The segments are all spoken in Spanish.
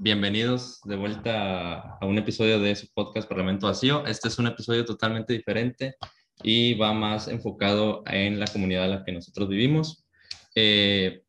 bienvenidos de vuelta a un episodio de su podcast Parlamento Vacío. Este es un episodio totalmente diferente y va más enfocado en la comunidad en la que nosotros vivimos. Eh,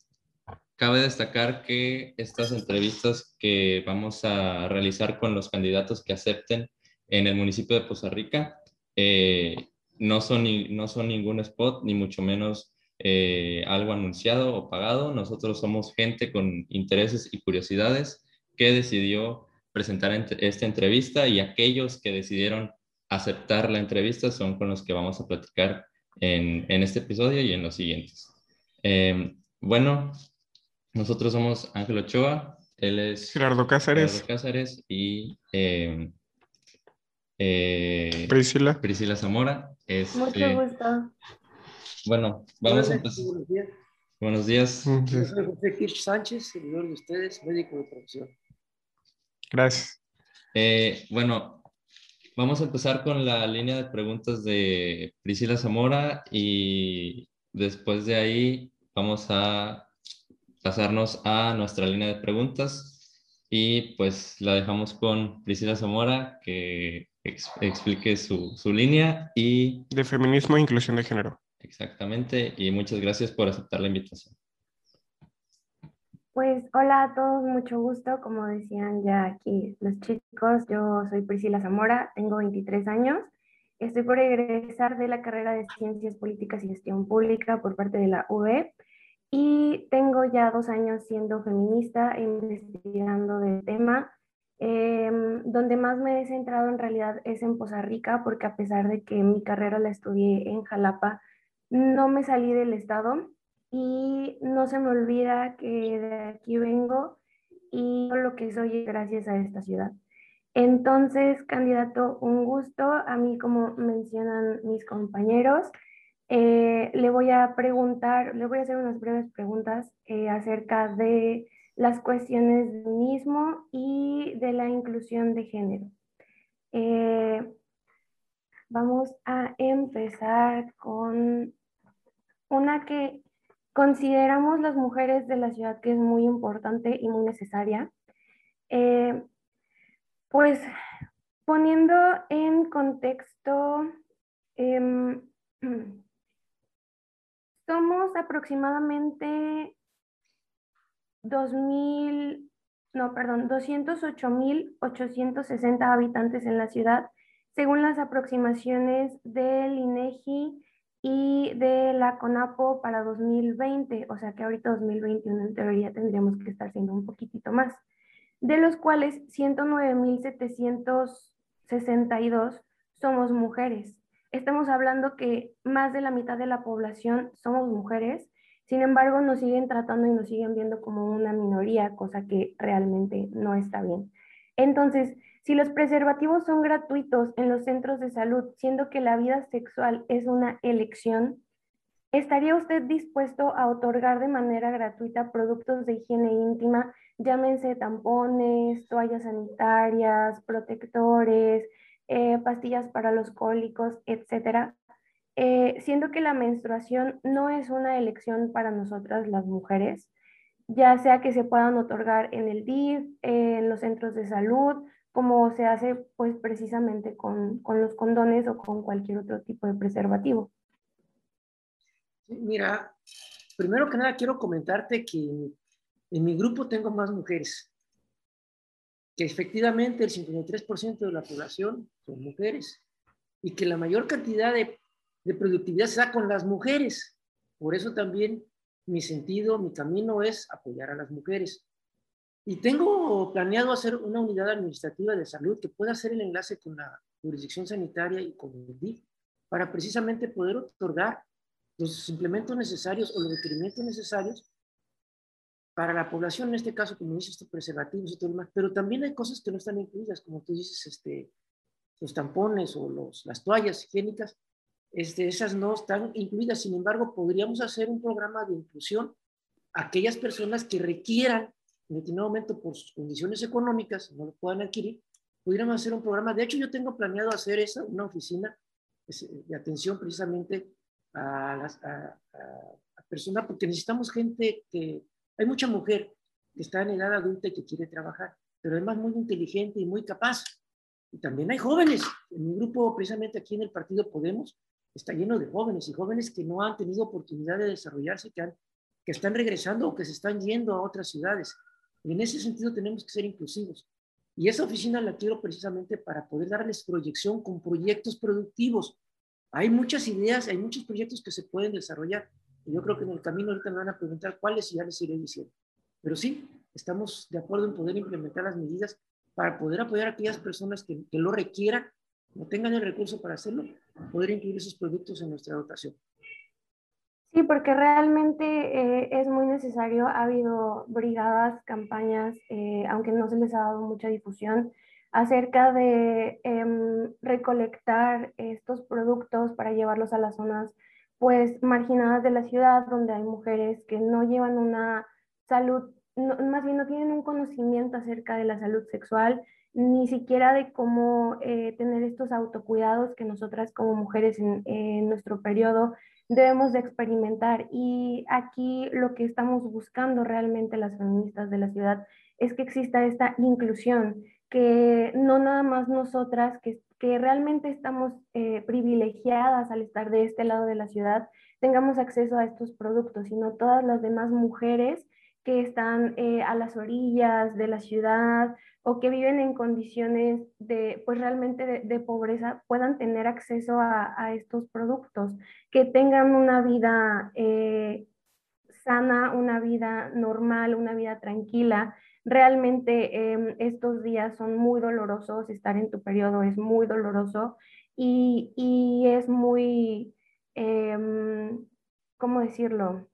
cabe destacar que estas entrevistas que vamos a realizar con los candidatos que acepten en el municipio de Poza Rica eh, no, son, no son ningún spot, ni mucho menos eh, algo anunciado o pagado. Nosotros somos gente con intereses y curiosidades que decidió presentar esta entrevista y aquellos que decidieron aceptar la entrevista son con los que vamos a platicar en, en este episodio y en los siguientes. Eh, bueno, nosotros somos Ángel Ochoa, él es Gerardo Cázares, Cázares y eh, eh, Priscila. Priscila Zamora. Mucho gusto. Bueno, vamos a empezar. Buenos días. Buenos días. Yo soy José Kirch Sánchez, servidor de ustedes, médico de profesión. Gracias. Eh, bueno, vamos a empezar con la línea de preguntas de Priscila Zamora y después de ahí vamos a pasarnos a nuestra línea de preguntas y pues la dejamos con Priscila Zamora que ex- explique su, su línea y De feminismo e inclusión de género. exactamente y muchas gracias por aceptar la invitación. Pues hola a todos, mucho gusto. Como decían ya aquí los chicos, yo soy Priscila Zamora, tengo 23 años. Estoy por egresar de la carrera de Ciencias Políticas y Gestión Pública por parte de la UB y tengo ya dos años siendo feminista investigando del tema. Em, donde más me he centrado en realidad es en Poza Rica, porque a pesar de que mi carrera la estudié en Jalapa, no me salí del estado y no se me olvida que de aquí vengo y lo que soy gracias a esta ciudad. Entonces, candidato, un gusto. A mí, como mencionan mis compañeros, eh, le voy a preguntar, le voy a hacer unas breves preguntas eh, acerca de las cuestiones del mismo y de la inclusión de género. Eh, vamos a empezar con una que consideramos las mujeres de la ciudad que es muy importante y muy necesaria. Eh, pues poniendo en contexto, em, somos aproximadamente 2.000, no, perdón, 208.860 habitantes en la ciudad, según las aproximaciones del INEGI y de la CONAPO para 2020, o sea que ahorita 2021 en teoría tendríamos que estar siendo un poquitito más, de los cuales 109.762 somos mujeres. Estamos hablando que más de la mitad de la población somos mujeres, sin embargo nos siguen tratando y nos siguen viendo como una minoría, cosa que realmente no está bien. Entonces, si los preservativos son gratuitos en los centros de salud, siendo que la vida sexual es una elección, ¿estaría usted dispuesto a otorgar de manera gratuita productos de higiene íntima, llámense tampones, toallas sanitarias, protectores, eh, pastillas para los cólicos, etcétera? Eh, siendo que la menstruación no es una elección para nosotras las mujeres, ya sea que se puedan otorgar en el DIF, en los centros de salud, como se hace pues precisamente con, con, los condones o con cualquier otro tipo de preservativo. Mira, primero que nada quiero comentarte que en mi grupo tengo más mujeres, que efectivamente el 53% de la población son mujeres y que la mayor cantidad de, de productividad se da con las mujeres. Por eso también mi sentido, mi camino es apoyar a las mujeres. Y tengo planeado hacer una unidad administrativa de salud que pueda hacer el enlace con la jurisdicción sanitaria y con el DIF para precisamente poder otorgar los implementos necesarios o los requerimientos necesarios para la población, en este caso, como dices, estos preservativos y todo lo demás, pero también hay cosas que no están incluidas, como tú dices, este, los tampones o los, las toallas higiénicas, este, esas no están incluidas, sin embargo, podríamos hacer un programa de inclusión a aquellas personas que requieran en determinado momento por sus condiciones económicas, no lo puedan adquirir, pudiéramos hacer un programa. De hecho, yo tengo planeado hacer esa, una oficina de atención precisamente a las a, a, a personas, porque necesitamos gente que, hay mucha mujer que está en edad adulta y que quiere trabajar. pero además muy inteligente y muy capaz. Y también hay jóvenes. En mi grupo, precisamente aquí en el Partido Podemos, está lleno de jóvenes y jóvenes que no han tenido oportunidad de desarrollarse, que, que están regresando o que se están yendo a otras ciudades. Y en ese sentido tenemos que ser inclusivos. Y esa oficina la quiero precisamente para poder darles proyección con proyectos productivos. Hay muchas ideas, hay muchos proyectos que se pueden desarrollar. Y yo creo que en el camino ahorita me van a preguntar cuáles y ya les iré diciendo. Pero sí, estamos de acuerdo en poder implementar las medidas para poder apoyar a aquellas personas que, que lo requieran, no tengan el recurso para hacerlo, poder incluir esos productos en nuestra dotación. Sí, porque realmente eh, es muy necesario. Ha habido brigadas, campañas, eh, aunque no se les ha dado mucha difusión, acerca de em, recolectar estos productos para llevarlos a las zonas pues marginadas de la ciudad, donde hay mujeres que no llevan una salud, más bien no tienen un conocimiento acerca de la salud sexual, ni siquiera de cómo eh, tener estos autocuidados que nosotras como mujeres en, en nuestro periodo debemos de experimentar. Y aquí lo que estamos buscando realmente las feministas de la ciudad es que exista esta inclusión, que no nada más nosotras, que, que realmente estamos eh, privilegiadas al estar de este lado de la ciudad, tengamos acceso a estos productos, sino todas las demás mujeres que están eh, a las orillas de la ciudad o que viven en condiciones de, pues realmente de, pobreza, puedan tener acceso a, estos productos, que tengan una vida eh, sana, una vida normal, una vida tranquila. Realmente em, estos días son muy dolorosos, estar en tu periodo es muy doloroso y, y es muy, em, ¿cómo decirlo?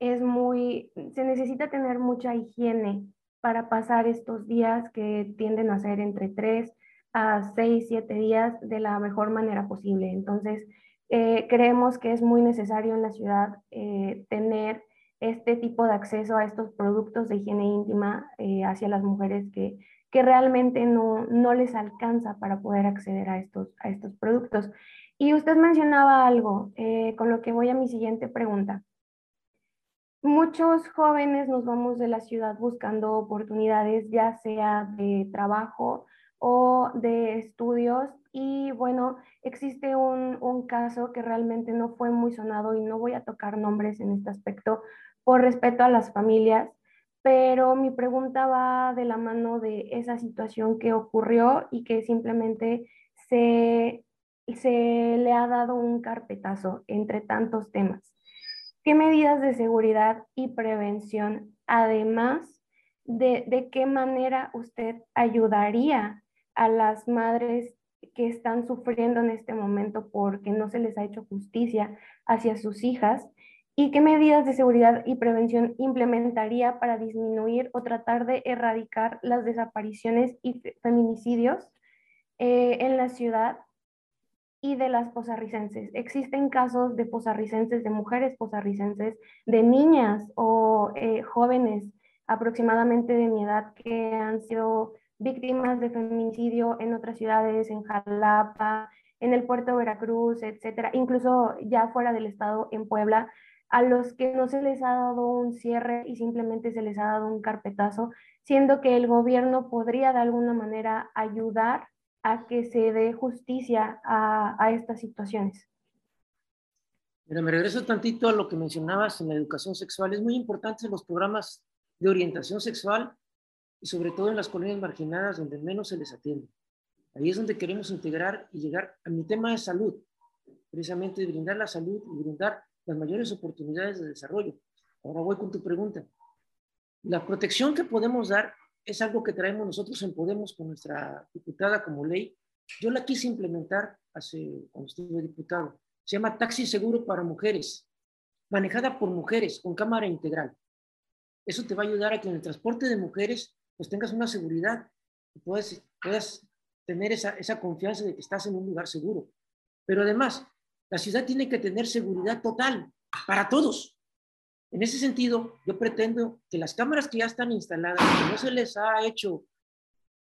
Es muy, se necesita tener mucha higiene para pasar estos días que tienden a ser entre 3 a 6, 7 días de la mejor manera posible. Entonces, eh, creemos que es muy necesario en la ciudad eh, tener este tipo de acceso a estos productos de higiene íntima eh, hacia las mujeres que, que realmente no, no, les alcanza para poder acceder a estos, a estos productos. Y usted mencionaba algo, con lo que voy a mi siguiente pregunta. Muchos jóvenes nos vamos de la ciudad buscando oportunidades, ya sea de trabajo o de estudios. Y bueno, existe un, caso que realmente no fue muy sonado y no voy a tocar nombres en este aspecto por respeto a las familias, pero mi pregunta va de la mano de esa situación que ocurrió y que simplemente se, se le ha dado un carpetazo entre tantos temas. ¿Qué medidas de seguridad y prevención, además de, de qué manera usted ayudaría a las madres que están sufriendo en este momento porque no se les ha hecho justicia hacia sus hijas? ¿Y qué medidas de seguridad y prevención implementaría para disminuir o tratar de erradicar las desapariciones y feminicidios eh, en la ciudad y de las posarricenses. Existen casos de posarricenses, de mujeres posarricenses, de niñas o eh, jóvenes aproximadamente de mi edad que han sido víctimas de feminicidio en otras ciudades, en Jalapa, en el puerto de Veracruz, etcétera, incluso ya fuera del estado, en Puebla, a los que no se les ha dado un cierre y simplemente se les ha dado un carpetazo, siendo que el gobierno podría de alguna manera ayudar a que se dé justicia a, estas situaciones. Mira, me regreso tantito a lo que mencionabas en la educación sexual. Es muy importante los programas de orientación sexual y sobre todo en las colonias marginadas donde menos se les atiende. Ahí es donde queremos integrar y llegar a mi tema de salud, precisamente brindar la salud y brindar las mayores oportunidades de desarrollo. Ahora voy con tu pregunta. La protección que podemos dar es algo que traemos nosotros en Podemos con nuestra diputada como ley. Yo la quise implementar hace, cuando estuve diputado. Se llama Taxi Seguro para Mujeres, manejada por mujeres con cámara integral. Eso te va a ayudar a que en el transporte de mujeres pues tengas una seguridad y puedas, puedas tener esa, esa confianza de que estás en un lugar seguro. Pero además, la ciudad tiene que tener seguridad total para todos. En ese sentido, yo pretendo que las cámaras que ya están instaladas, que no se les ha hecho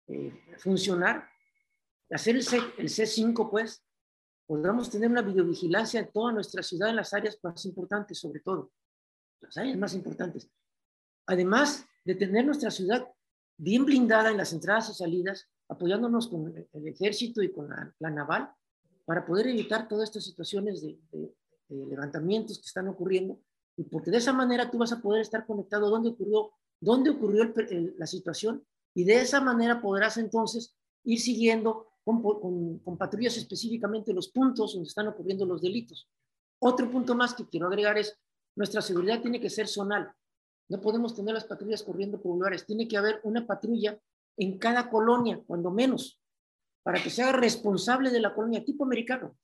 eh, funcionar, hacer el, C, el C5, pues, podamos tener una videovigilancia en toda nuestra ciudad, en las áreas más importantes, sobre todo, las áreas más importantes. Además de tener nuestra ciudad bien blindada en las entradas y salidas, apoyándonos con el ejército y con la, naval para poder evitar todas estas situaciones de, levantamientos que están ocurriendo y porque de esa manera tú vas a poder estar conectado dónde ocurrió, dónde ocurrió la situación y de esa manera podrás entonces ir siguiendo con, con, patrullas específicamente los puntos donde están ocurriendo los delitos. Otro punto más que quiero agregar es, nuestra seguridad tiene que ser zonal. No podemos tener las patrullas corriendo por lugares. Tiene que haber una patrulla en cada colonia, cuando menos, para que sea responsable de la colonia, tipo americano.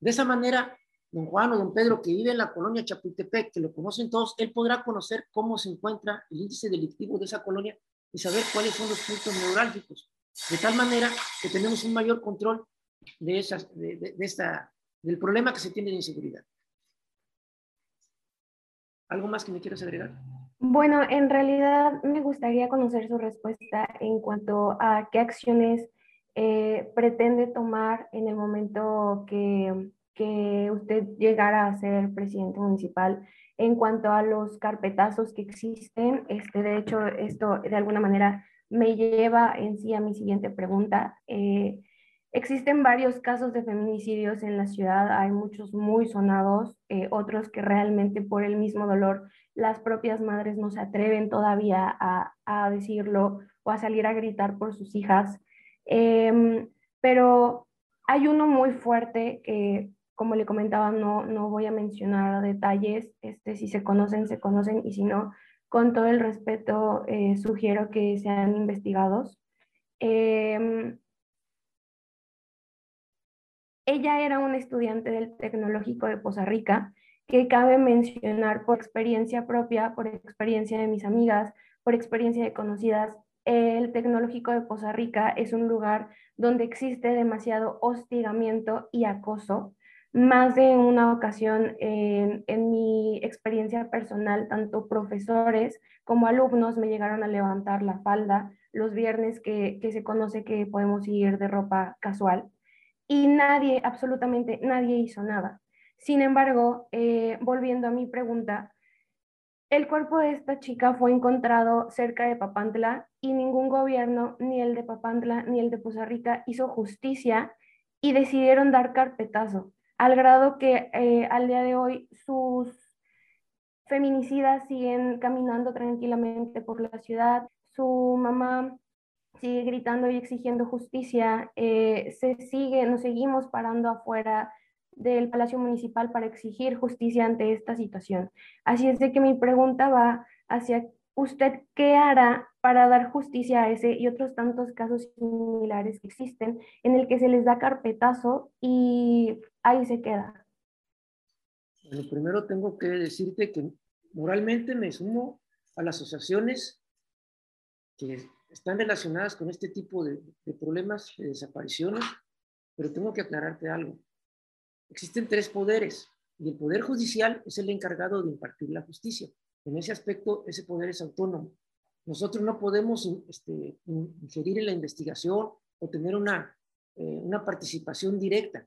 De esa manera, don Juan o don Pedro, que vive en la colonia Chapultepec, que lo conocen todos, él podrá conocer cómo se encuentra el índice delictivo de esa colonia y saber cuáles son los puntos neurálgicos. De tal manera que tenemos un mayor control de, esas, de, esta, del problema que se tiene de inseguridad. ¿Algo más que me quieras agregar? Bueno, en realidad me gustaría conocer su respuesta en cuanto a qué acciones eh, pretende tomar en el momento que, que usted llegara a ser presidente municipal en cuanto a los carpetazos que existen. Este, de hecho, esto de alguna manera me lleva en sí a mi siguiente pregunta. Eh, existen varios casos de feminicidios en la ciudad, hay muchos muy sonados, eh, otros que realmente por el mismo dolor las propias madres no se atreven todavía a, a decirlo o a salir a gritar por sus hijas. Em, pero hay uno muy fuerte que, como le comentaba, no, no voy a mencionar detalles, este, si se conocen, se conocen, y si no, con todo el respeto, eh, sugiero que sean investigados. Em, ella era una estudiante del Tecnológico de Poza Rica, que cabe mencionar por experiencia propia, por experiencia de mis amigas, por experiencia de conocidas. El Tecnológico de Poza Rica es un lugar donde existe demasiado hostigamiento y acoso más de una ocasión en, mi experiencia personal, tanto profesores como alumnos me llegaron a levantar la falda los viernes que, se conoce que podemos ir de ropa casual y nadie, absolutamente nadie hizo nada. Sin embargo, eh, volviendo a mi pregunta, el cuerpo de esta chica fue encontrado cerca de Papantla y ningún gobierno, ni el de Papantla ni el de Poza Rica, hizo justicia y decidieron dar carpetazo al grado que eh, al día de hoy sus feminicidas siguen caminando tranquilamente por la ciudad, su mamá sigue gritando y exigiendo justicia, eh, se sigue, nos seguimos parando afuera del Palacio Municipal para exigir justicia ante esta situación. Así es de que mi pregunta va hacia usted, ¿qué hará para dar justicia a ese y otros tantos casos similares que existen en el que se les da carpetazo y ahí se queda. Bueno, primero tengo que decirte que moralmente me sumo a las asociaciones que están relacionadas con este tipo de, de problemas de desapariciones, pero tengo que aclararte algo. Existen tres poderes y el poder judicial es el encargado de impartir la justicia. En ese aspecto, ese poder es autónomo. Nosotros no podemos este, ingerir en la investigación o tener una, eh, una participación directa,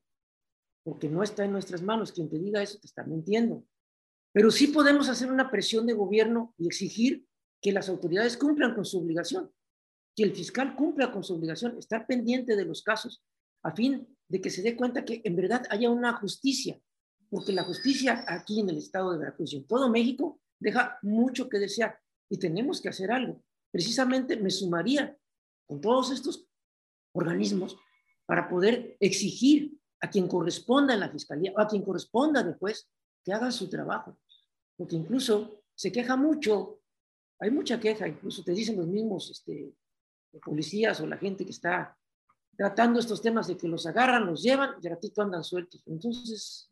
porque no está en nuestras manos. Quien te diga eso te está mintiendo. Pero sí podemos hacer una presión de gobierno y exigir que las autoridades cumplan con su obligación, que el fiscal cumpla con su obligación, estar pendiente de los casos a fin de que se dé cuenta que en verdad haya una justicia, porque la justicia aquí en el estado de Veracruz y en todo México deja mucho que desear y tenemos que hacer algo. Precisamente me sumaría con todos estos organismos para poder exigir a quien corresponda en la fiscalía o a quien corresponda después que haga su trabajo. Porque incluso se queja mucho, hay mucha queja, incluso te dicen los mismos este, policías o la gente que está tratando estos temas de que los agarran, los llevan y ratito andan sueltos. Entonces,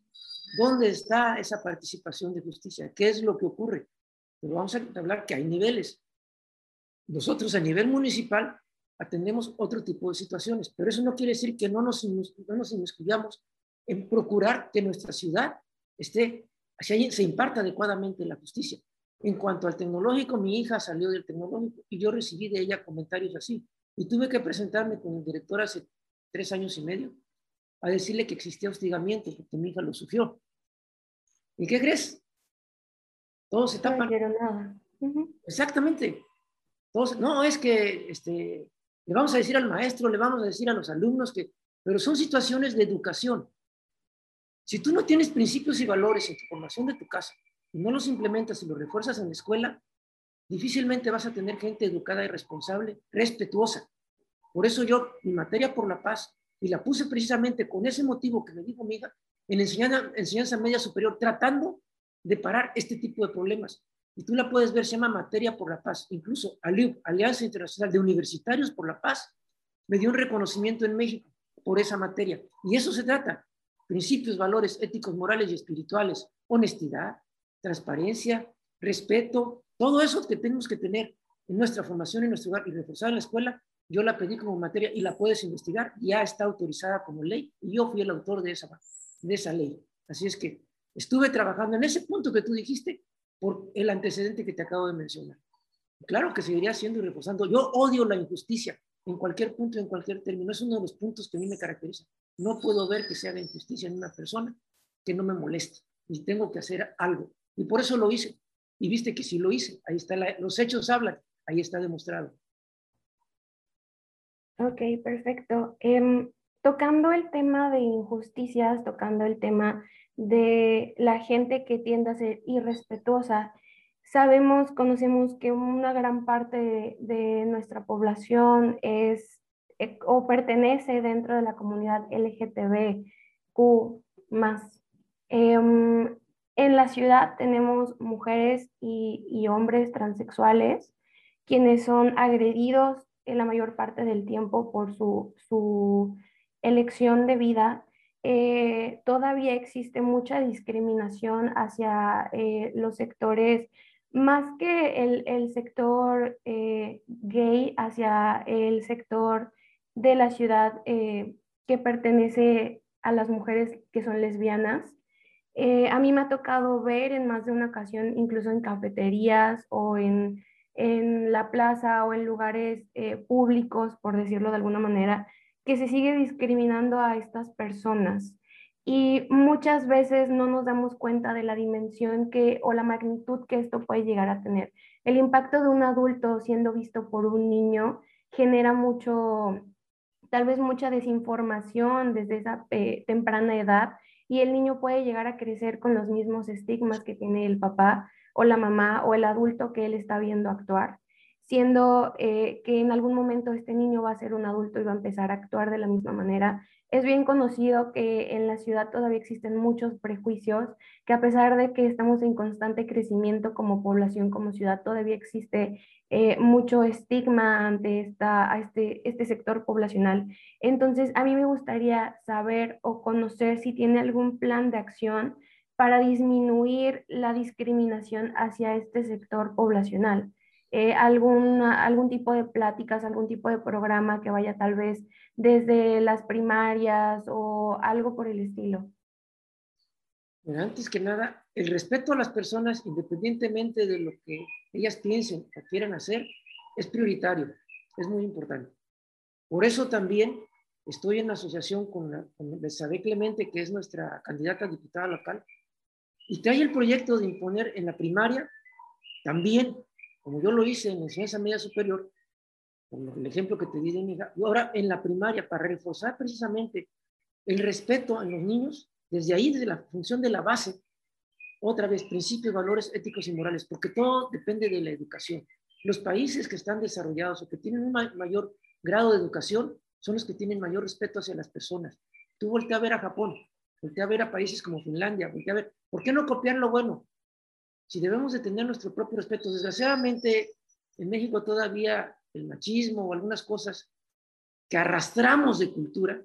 ¿dónde está esa participación de justicia? ¿Qué es lo que ocurre? Pero vamos a hablar que hay niveles. Nosotros a nivel municipal atendemos otro tipo de situaciones, pero eso no quiere decir que no nos, no nos inmiscuyamos en procurar que nuestra ciudad esté, se imparta adecuadamente la justicia. En cuanto al tecnológico, mi hija salió del tecnológico y yo recibí de ella comentarios así. Y tuve que presentarme con el director hace tres años y medio a decirle que existía hostigamiento porque mi hija lo sufrió. ¿Y qué crees? Todo se tapa. No nada. Exactamente. Todos, no, es que este, le vamos a decir al maestro, le vamos a decir a los alumnos que, pero son situaciones de educación. Si tú no tienes principios y valores en tu formación de tu casa y no los implementas y los refuerzas en la escuela, difícilmente vas a tener gente educada y responsable, respetuosa. Por eso yo, mi materia por la paz, y la puse precisamente con ese motivo que me dijo mi hija, en enseñanza, enseñanza media superior, tratando de parar este tipo de problemas. Y tú la puedes ver, se llama Materia por la Paz. Incluso ALIUP, Alianza Internacional de Universitarios por la Paz, me dio un reconocimiento en México por esa materia. Y eso se trata. Principios, valores éticos, morales y espirituales. Honestidad, transparencia, respeto, todo eso que tenemos que tener en nuestra formación, en nuestro hogar y reforzar en la escuela, yo la pedí como materia y la puedes investigar, ya está autorizada como ley y yo fui el autor de esa, de esa ley. Así es que estuve trabajando en ese punto que tú dijiste por el antecedente que te acabo de mencionar. Claro que seguiría siendo y reforzando. Yo odio la injusticia en cualquier punto, en cualquier término. Es uno de los puntos que a mí me caracteriza. No puedo ver que se haga injusticia en una persona que no me moleste y tengo que hacer algo. Y por eso lo hice. Y viste que sí lo hice. Ahí está, los hechos hablan. Ahí está demostrado. Ok, perfecto. Em, tocando el tema de injusticias, tocando el tema de la gente que tiende a ser irrespetuosa, sabemos, conocemos que una gran parte de, nuestra población es eh, o pertenece dentro de la comunidad LGTBQ más. Em, en la ciudad tenemos mujeres y, y hombres transexuales quienes son agredidos en la mayor parte del tiempo por su, su elección de vida, eh, todavía existe mucha discriminación hacia eh, los sectores, más que el, el sector eh, gay, hacia el sector de la ciudad que pertenece a las mujeres que son lesbianas. a mí me ha tocado ver en más de una ocasión, incluso en cafeterías o en en la plaza o en lugares públicos, por decirlo de alguna manera, que se sigue discriminando a estas personas. Y muchas veces no nos damos cuenta de la dimensión que o la magnitud que esto puede llegar a tener. El impacto de un adulto siendo visto por un niño genera mucho, tal vez mucha desinformación desde esa eh, temprana edad y el niño puede llegar a crecer con los mismos estigmas que tiene el papá o la mamá o el adulto que él está viendo actuar, siendo eh, que en algún momento este niño va a ser un adulto y va a empezar a actuar de la misma manera. Es bien conocido que en la ciudad todavía existen muchos prejuicios, que a pesar de que estamos en constante crecimiento como población, como ciudad, todavía existe eh, mucho estigma ante esta, este, este sector poblacional. Entonces, a mí me gustaría saber o conocer si tiene algún plan de acción para disminuir la discriminación hacia este sector poblacional. Eh, algún tipo de pláticas, algún tipo de programa que vaya tal vez desde las primarias o algo por el estilo. antes que nada, el respeto a las personas, independientemente de lo que ellas piensen o quieran hacer, es prioritario, es muy importante. Por eso también estoy en asociación con, la, con Clemente, que es nuestra candidata a diputada local, y trae el proyecto de imponer en la primaria también, como yo lo hice en la enseñanza media superior, como el ejemplo que te di de mi hija, y ahora en la primaria, para reforzar precisamente el respeto a los niños, desde ahí, desde la función de la base, otra vez, principios, valores éticos y morales, porque todo depende de la educación. Los países que están desarrollados o que tienen un mayor grado de educación son los que tienen mayor respeto hacia las personas. Tú voltea a ver a Japón, voltea a ver a países como Finlandia, voltea a ver, ¿por qué no copiar lo bueno? Si debemos de tener nuestro propio respeto, desgraciadamente en México todavía el machismo o algunas cosas que arrastramos de cultura,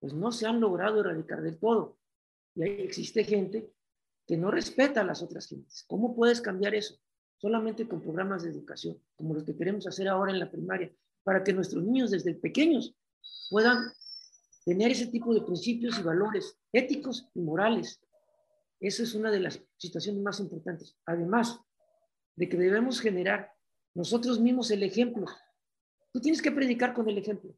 pues no se han logrado erradicar del todo. Y ahí existe gente que no respeta a las otras gentes. ¿Cómo puedes cambiar eso? Solamente con programas de educación, como los que queremos hacer ahora en la primaria, para que nuestros niños desde pequeños puedan tener ese tipo de principios y valores éticos y morales. Esa es una de las situaciones más importantes. Además de que debemos generar nosotros mismos el ejemplo. Tú tienes que predicar con el ejemplo.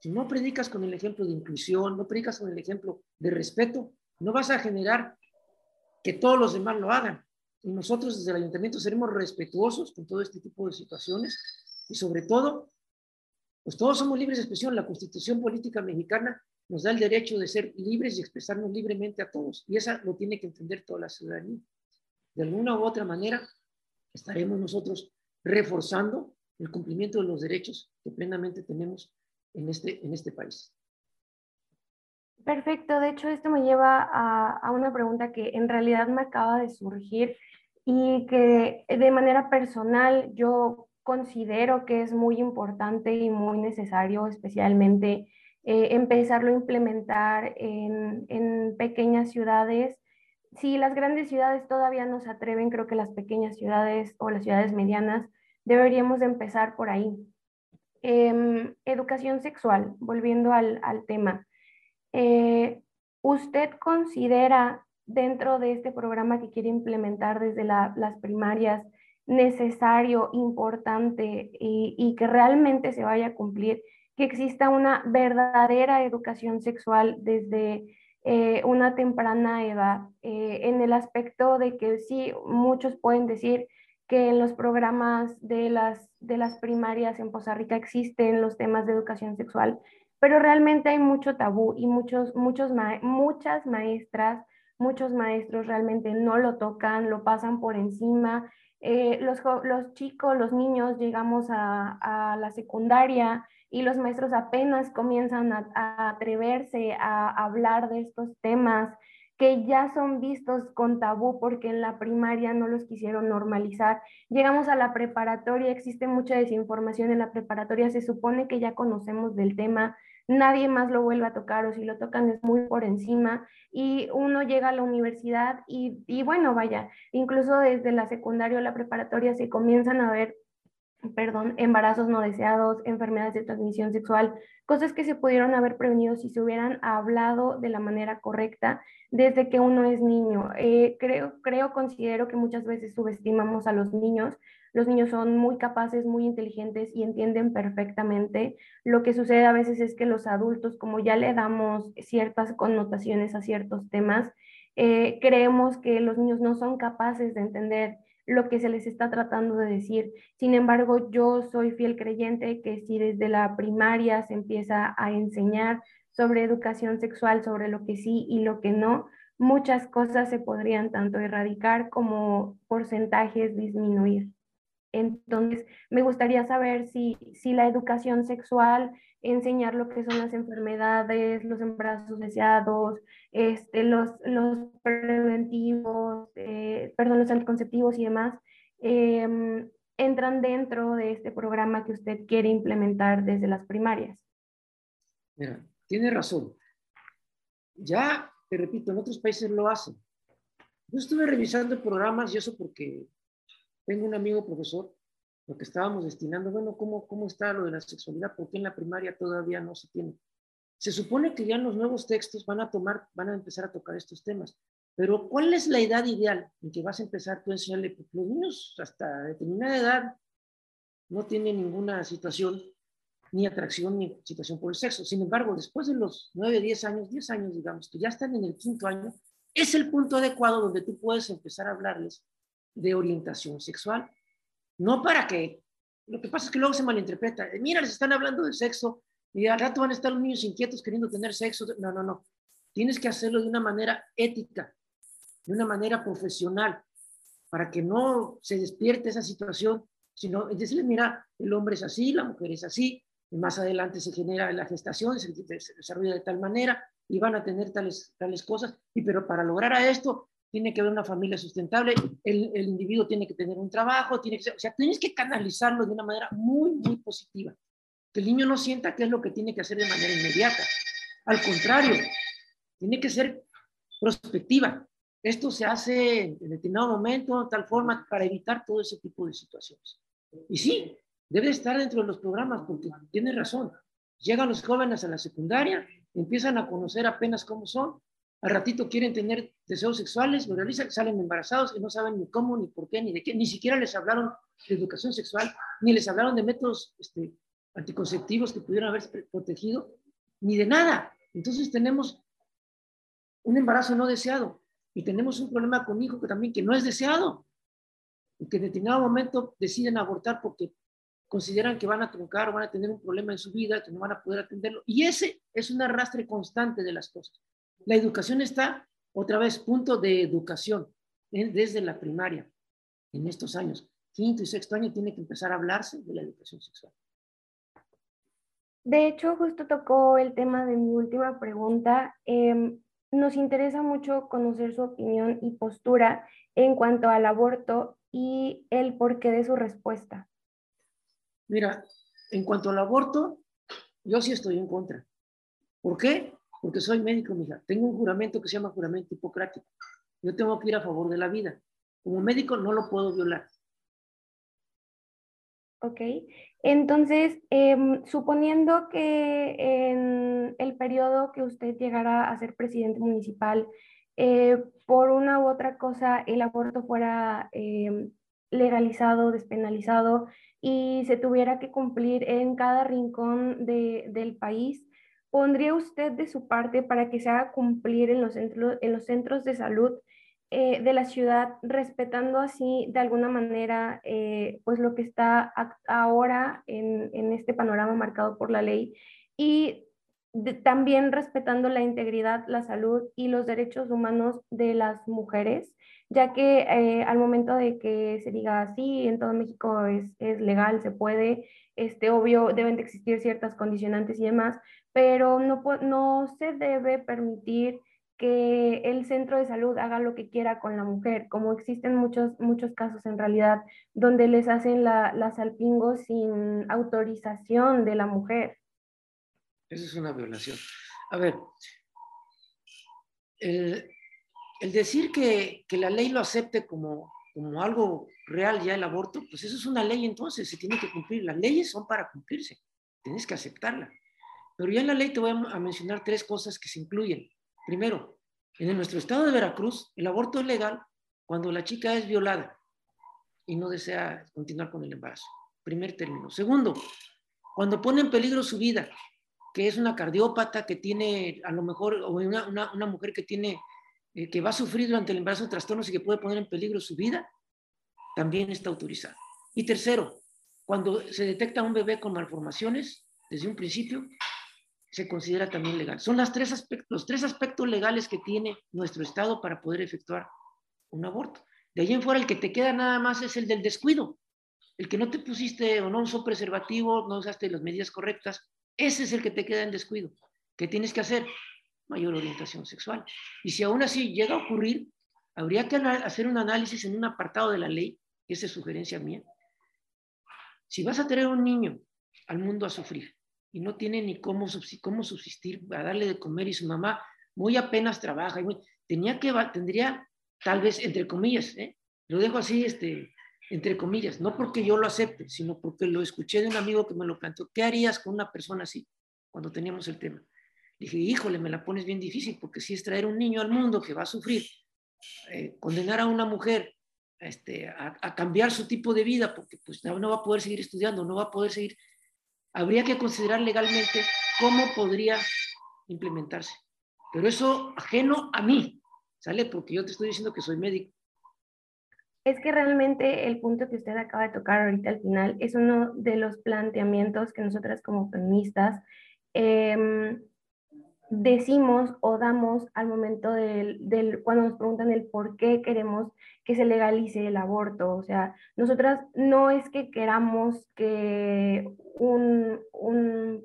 Si no predicas con el ejemplo de inclusión, no predicas con el ejemplo de respeto, no vas a generar que todos los demás lo hagan. y nosotros desde el ayuntamiento seremos respetuosos con todo este tipo de situaciones y sobre todo, pues todos somos libres de expresión. La constitución política mexicana nos da el derecho de ser libres y expresarnos libremente a todos y esa lo tiene que entender toda la ciudadanía. De alguna u otra manera estaremos nosotros reforzando el cumplimiento de los derechos que plenamente tenemos en este, en este país. Perfecto, de hecho esto me lleva a, a, una pregunta que en realidad me acaba de surgir y que de manera personal yo considero que es muy importante y muy necesario, especialmente eh, empezarlo a implementar en, en, pequeñas ciudades. Si las grandes ciudades todavía no se atreven, creo que las pequeñas ciudades o las ciudades medianas deberíamos empezar por ahí. Eh, educación sexual, volviendo al, al tema. Eh, ¿Usted considera dentro de este programa que quiere implementar desde las primarias necesario, importante y, y, que realmente se vaya a cumplir, que exista una verdadera educación sexual desde eh, una temprana edad, eh, en el aspecto de que sí, muchos pueden decir que en los programas de las, de las primarias en Poza Rica existen los temas de educación sexual, pero realmente hay mucho tabú y muchos, muchos muchas maestras, muchos maestros realmente no lo tocan, lo pasan por encima. Eh, los, los, chicos, los niños llegamos a, a, la secundaria y los maestros apenas comienzan a, atreverse a hablar de estos temas que ya son vistos con tabú porque en la primaria no los quisieron normalizar. Llegamos a la preparatoria, existe mucha desinformación en la preparatoria, se supone que ya conocemos del tema, nadie más lo vuelve a tocar o si lo tocan es muy por encima y uno llega a la universidad y, y bueno, vaya, incluso desde la secundaria o la preparatoria se comienzan a ver perdón, embarazos no deseados, enfermedades de transmisión sexual, cosas que se pudieron haber prevenido si se hubieran hablado de la manera correcta desde que uno es niño. Eh, creo, creo, considero que muchas veces subestimamos a los niños. Los niños son muy capaces, muy inteligentes y entienden perfectamente. Lo que sucede a veces es que los adultos, como ya le damos ciertas connotaciones a ciertos temas, eh, creemos que los niños no son capaces de entender lo que se les está tratando de decir. Sin embargo, yo soy fiel creyente que si desde la primaria se empieza a enseñar sobre educación sexual, sobre lo que sí y lo que no, muchas cosas se podrían tanto erradicar como porcentajes disminuir. Entonces, me gustaría saber si, si la educación sexual, enseñar lo que son las enfermedades, los embarazos deseados, este, los, los preventivos, eh, perdón, los anticonceptivos y demás, eh, entran dentro de este programa que usted quiere implementar desde las primarias. Tiene razón. Ya, te repito, en otros países lo hacen. Yo estuve revisando programas y eso porque tengo un amigo profesor, lo que estábamos destinando, bueno, ¿cómo, cómo está lo de la sexualidad? Porque en la primaria todavía no se tiene. Se supone que ya en los nuevos textos van a tomar, van a empezar a tocar estos temas. Pero ¿cuál es la edad ideal en que vas a empezar tú a enseñarle? Porque los niños hasta determinada edad no tienen ninguna situación ni atracción ni situación por el sexo. Sin embargo, después de los 9, 10 años, 10 años, digamos, que ya están en el quinto año, es el punto adecuado donde tú puedes empezar a hablarles de orientación sexual. No para que, lo que pasa es que luego se malinterpreta. Mira, les están hablando de sexo y al rato van a estar los niños inquietos queriendo tener sexo. No, no, no. Tienes que hacerlo de una manera ética, de una manera profesional, para que no se despierte esa situación, sino decirles, mira, el hombre es así, la mujer es así, más adelante se genera la gestación, se desarrolla de tal manera y van a tener tales, tales cosas. Y pero para lograr a esto, tiene que haber una familia sustentable, el, el individuo tiene que tener un trabajo, tiene que o sea, tienes que canalizarlo de una manera muy, muy positiva. Que el niño no sienta qué es lo que tiene que hacer de manera inmediata. Al contrario, tiene que ser prospectiva. Esto se hace en determinado momento, de tal forma, para evitar todo ese tipo de situaciones. Y sí, debe estar dentro de los programas, porque tiene razón. Llegan los jóvenes a la secundaria, empiezan a conocer apenas cómo son, al ratito quieren tener deseos sexuales, lo realizan, salen embarazados y no saben ni cómo, ni por qué, ni de qué, ni siquiera les hablaron de educación sexual, ni les hablaron de métodos este, anticonceptivos que pudieran haber protegido, ni de nada. Entonces tenemos un embarazo no deseado y tenemos un problema con hijo que también que no es deseado. que en determinado momento deciden abortar porque consideran que van a truncar o van a tener un problema en su vida, que no van a poder atenderlo. Y ese es un arrastre constante de las cosas. La educación está, otra vez, punto de educación, desde la primaria, en estos años. Quinto y sexto año tiene que empezar a hablarse de la educación sexual. De hecho, justo tocó el tema de mi última pregunta. Em, nos interesa mucho conocer su opinión y postura en cuanto al aborto y el porqué de su respuesta. Mira, en cuanto al aborto, yo sí estoy en contra. ¿Por qué? Porque soy médico, mija. Tengo un juramento que se llama juramento hipocrático. Yo tengo que ir a favor de la vida. Como médico no lo puedo violar. Ok, entonces, em, suponiendo que en el periodo que usted llegara a ser presidente municipal, eh, por una u otra cosa el aborto fuera em, legalizado, despenalizado y se tuviera que cumplir en cada rincón del país, ¿pondría usted de su parte para que se haga cumplir en los centros, en los centros de salud eh, de la ciudad, respetando así de alguna manera eh, pues lo que está ahora en, en, este panorama marcado por la ley y también respetando la integridad, la salud y los derechos humanos de las mujeres, ya que eh, al momento de que se diga así, en todo México es, es legal, se puede, este, obvio, deben de existir ciertas condicionantes y demás, pero no, no se debe permitir que el centro de salud haga lo que quiera con la mujer, como existen muchos, muchos casos en realidad donde les hacen la, la salpingo sin autorización de la mujer. Eso es una violación. A ver, el, decir que, que, la ley lo acepte como, como algo real ya el aborto, pues eso es una ley entonces, se tiene que cumplir. Las leyes son para cumplirse, tienes que aceptarla. Pero ya en la ley te voy a mencionar tres cosas que se incluyen. Primero, en nuestro estado de Veracruz, el aborto es legal cuando la chica es violada y no desea continuar con el embarazo. Primer término. Segundo, cuando pone en peligro su vida, que es una cardiópata que tiene, a lo mejor, o una, una, mujer que tiene, eh, que va a sufrir durante el embarazo trastornos y que puede poner en peligro su vida, también está autorizado. Y tercero, cuando se detecta un bebé con malformaciones, desde un principio, se considera también legal. Son las tres aspectos, los tres aspectos legales que tiene nuestro Estado para poder efectuar un aborto. De ahí en fuera, el que te queda nada más es el del descuido. El que no te pusiste o no usó preservativo, no usaste las medidas correctas, ese es el que te queda en descuido. ¿Qué tienes que hacer? Mayor orientación sexual. Y si aún así llega a ocurrir, habría que hacer un análisis en un apartado de la ley, esa es sugerencia mía. Si vas a tener un niño al mundo a sufrir, y no tiene ni cómo, cómo subsistir, a darle de comer y su mamá muy apenas trabaja. Y tenía que, tendría, tal vez, entre comillas, ¿eh? lo dejo así, este, entre comillas, no porque yo lo acepte, sino porque lo escuché de un amigo que me lo planteó. ¿Qué harías con una persona así cuando teníamos el tema? Dije, híjole, me la pones bien difícil, porque si es traer un niño al mundo que va a sufrir, eh, condenar a una mujer este, a, a, cambiar su tipo de vida, porque pues no va a poder seguir estudiando, no va a poder seguir habría que considerar legalmente cómo podría implementarse. Pero eso ajeno a mí, ¿sale? Porque yo te estoy diciendo que soy médico. Es que realmente el punto que usted acaba de tocar ahorita al final es uno de los planteamientos que nosotras como feministas eh, decimos o damos al momento del, cuando nos preguntan el por qué queremos que se legalice el aborto. O sea, nosotras no es que queramos que un, un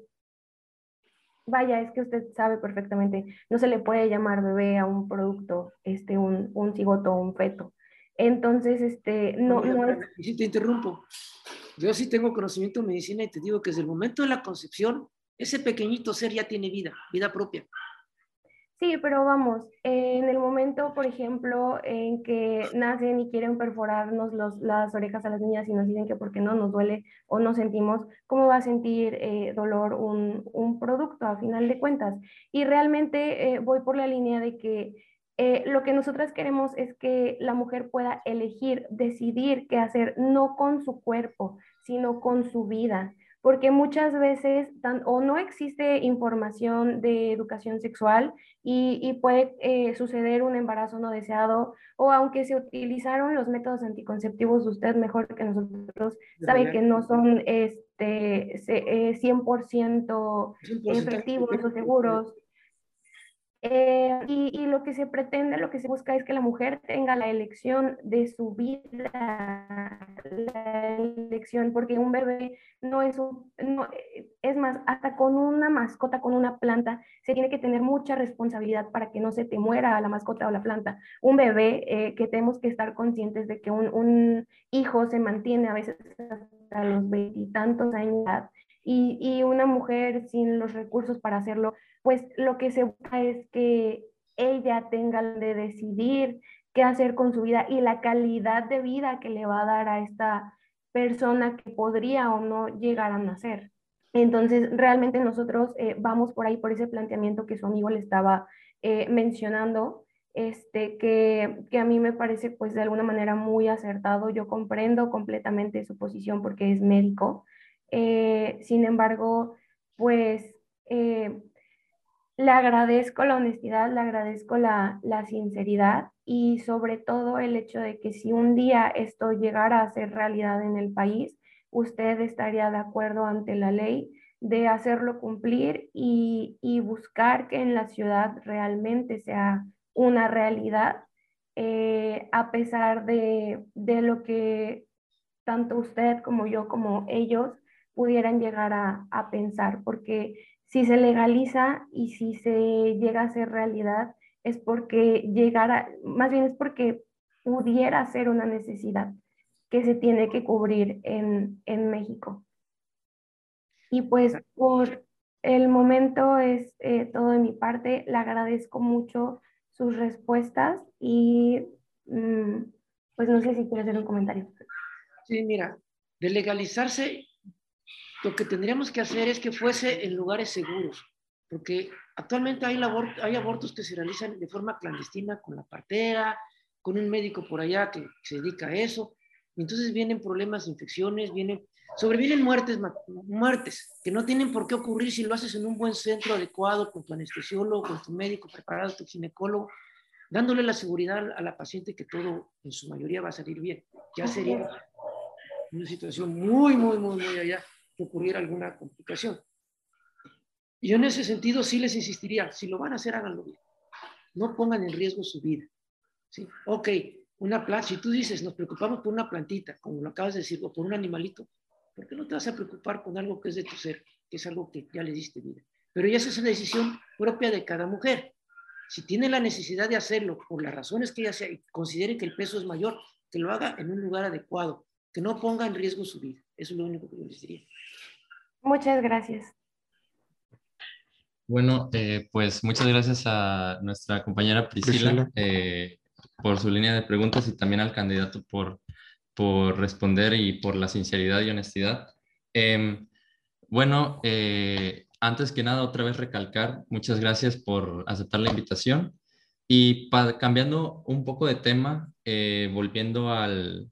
vaya, es que usted sabe perfectamente, no se le puede llamar bebé a un producto, este, un, un cigoto o un feto. Entonces, este, no, no es... Si te interrumpo, yo sí tengo conocimiento de medicina y te digo que desde el momento de la concepción ese pequeñito ser ya tiene vida, vida propia. Sí, pero vamos, en el momento, por ejemplo, en que nacen y quieren perforarnos las orejas a las niñas y nos dicen que porque no nos duele o no sentimos, ¿cómo va a sentir eh, dolor un, un, producto a final de cuentas? Y realmente eh, voy por la línea de que eh, lo que nosotras queremos es que la mujer pueda elegir, decidir qué hacer, no con su cuerpo, sino con su vida porque muchas veces o no existe información de educación sexual y, puede eh, suceder un embarazo no deseado o aunque se utilizaron los métodos anticonceptivos, usted mejor que nosotros sabe que no son este, 100% eh, efectivos o seguros. Eh, y, lo que se pretende, lo que se busca es que la mujer tenga la elección de su vida, la elección, porque un bebé no es un, es más, hasta con una mascota, con una planta, se tiene que tener mucha responsabilidad para que no se te muera la mascota o la planta. Un bebé eh, que tenemos que estar conscientes de que un, un hijo se mantiene a veces hasta los veintitantos años y, y una mujer sin los recursos para hacerlo pues lo que se busca es que ella tenga de decidir qué hacer con su vida y la calidad de vida que le va a dar a esta persona que podría o no llegar a nacer. Entonces, realmente nosotros eh, vamos por ahí, por ese planteamiento que su amigo le estaba eh, mencionando, este, que, que, a mí me parece pues de alguna manera muy acertado. Yo comprendo completamente su posición porque es médico. Eh, sin embargo, pues le agradezco la honestidad, le agradezco la, sinceridad y sobre todo el hecho de que si un día esto llegara a ser realidad en el país, usted estaría de acuerdo ante la ley de hacerlo cumplir y, buscar que en la ciudad realmente sea una realidad, eh, a pesar de, lo que tanto usted como yo como ellos pudieran llegar a, a pensar, porque si se legaliza y si se llega a ser realidad, es porque llegara, más bien es porque pudiera ser una necesidad que se tiene que cubrir en, en México. Y pues por el momento es eh, todo de mi parte. Le agradezco mucho sus respuestas y mm, pues no sé si quiere hacer un comentario. Sí, mira, de legalizarse lo que tendríamos que hacer es que fuese en lugares seguros, porque actualmente hay, hay abortos que se realizan de forma clandestina con la partera, con un médico por allá que se dedica a eso, entonces vienen problemas, infecciones, vienen, sobrevienen muertes, muertes que no tienen por qué ocurrir si lo haces en un buen centro adecuado, con tu anestesiólogo, con tu médico preparado, tu ginecólogo, dándole la seguridad a la paciente que todo en su mayoría va a salir bien. Ya sería una situación muy, muy, muy, muy allá ocurriera alguna complicación. Y yo en ese sentido sí les insistiría, si lo van a hacer, háganlo bien. No pongan en riesgo su vida. ¿sí? Ok, una planta, si tú dices, nos preocupamos por una plantita, como lo acabas de decir, o por un animalito, ¿por qué no te vas a preocupar con algo que es de tu ser, que es algo que ya le diste vida? Pero ya es una decisión propia de cada mujer. Si tiene la necesidad de hacerlo por las razones que ella sea considere que el peso es mayor, que lo haga en un lugar adecuado, que no ponga en riesgo su vida. Eso es lo único que yo les diría. Muchas gracias. Bueno, eh, pues muchas gracias a nuestra compañera Priscila, eh, por su línea de preguntas y también al candidato por, por responder y por la sinceridad y honestidad. Em, bueno, eh, antes que nada, otra vez recalcar, muchas gracias por aceptar la invitación. Y cambiando un poco de tema, volviendo al,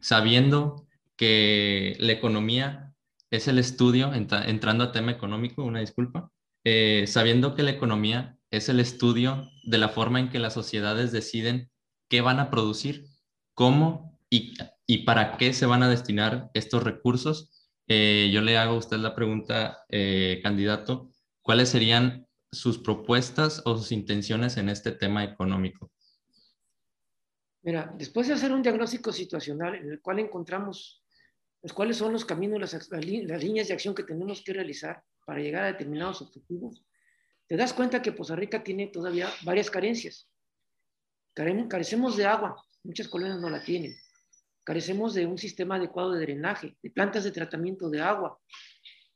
sabiendo que la economía es el estudio, entrando a tema económico, una disculpa, eh, sabiendo que la economía es el estudio de la forma en que las sociedades deciden qué van a producir, cómo y, para qué se van a destinar estos recursos. Eh, yo le hago a usted la pregunta, eh, candidato, ¿cuáles serían sus propuestas o sus intenciones en este tema económico? Mira, después de hacer un diagnóstico situacional en el cual encontramos los cuáles son los caminos, las, líneas de acción que tenemos que realizar para llegar a determinados objetivos, te das cuenta que Poza Rica tiene todavía varias carencias. Carecemos de agua, muchas colonias no la tienen. Carecemos de un sistema adecuado de drenaje, de plantas de tratamiento de agua.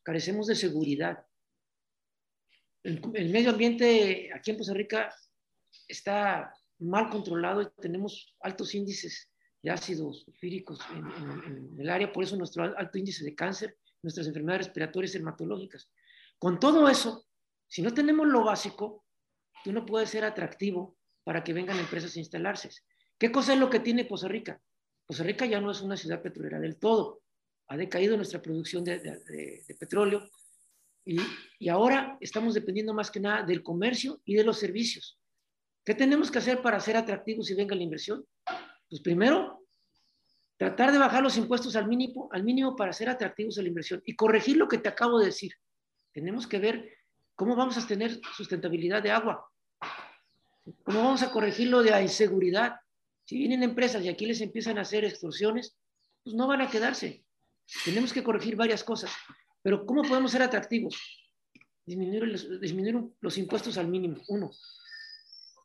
Carecemos de seguridad. El, el medio ambiente aquí en Poza Rica está mal controlado y tenemos altos índices de ácidos sulfíricos en, el área, por eso nuestro alto índice de cáncer, nuestras enfermedades respiratorias hematológicas. Con todo eso, si no tenemos lo básico, tú no puedes ser atractivo para que vengan empresas a instalarse. ¿Qué cosa es lo que tiene Costa Rica? Costa Rica ya no es una ciudad petrolera del todo. ha decaído nuestra producción de, de, de petróleo y, y, ahora estamos dependiendo más que nada del comercio y de los servicios. ¿Qué tenemos que hacer para ser atractivos y venga la inversión? Pues primero, tratar de bajar los impuestos al mínimo, al mínimo para ser atractivos a la inversión y corregir lo que te acabo de decir. Tenemos que ver cómo vamos a tener sustentabilidad de agua, cómo vamos a corregir lo de la inseguridad. Si vienen empresas y aquí les empiezan a hacer extorsiones, pues no van a quedarse. Tenemos que corregir varias cosas. Pero ¿cómo podemos ser atractivos? Disminuir los, disminuir los impuestos al mínimo, uno.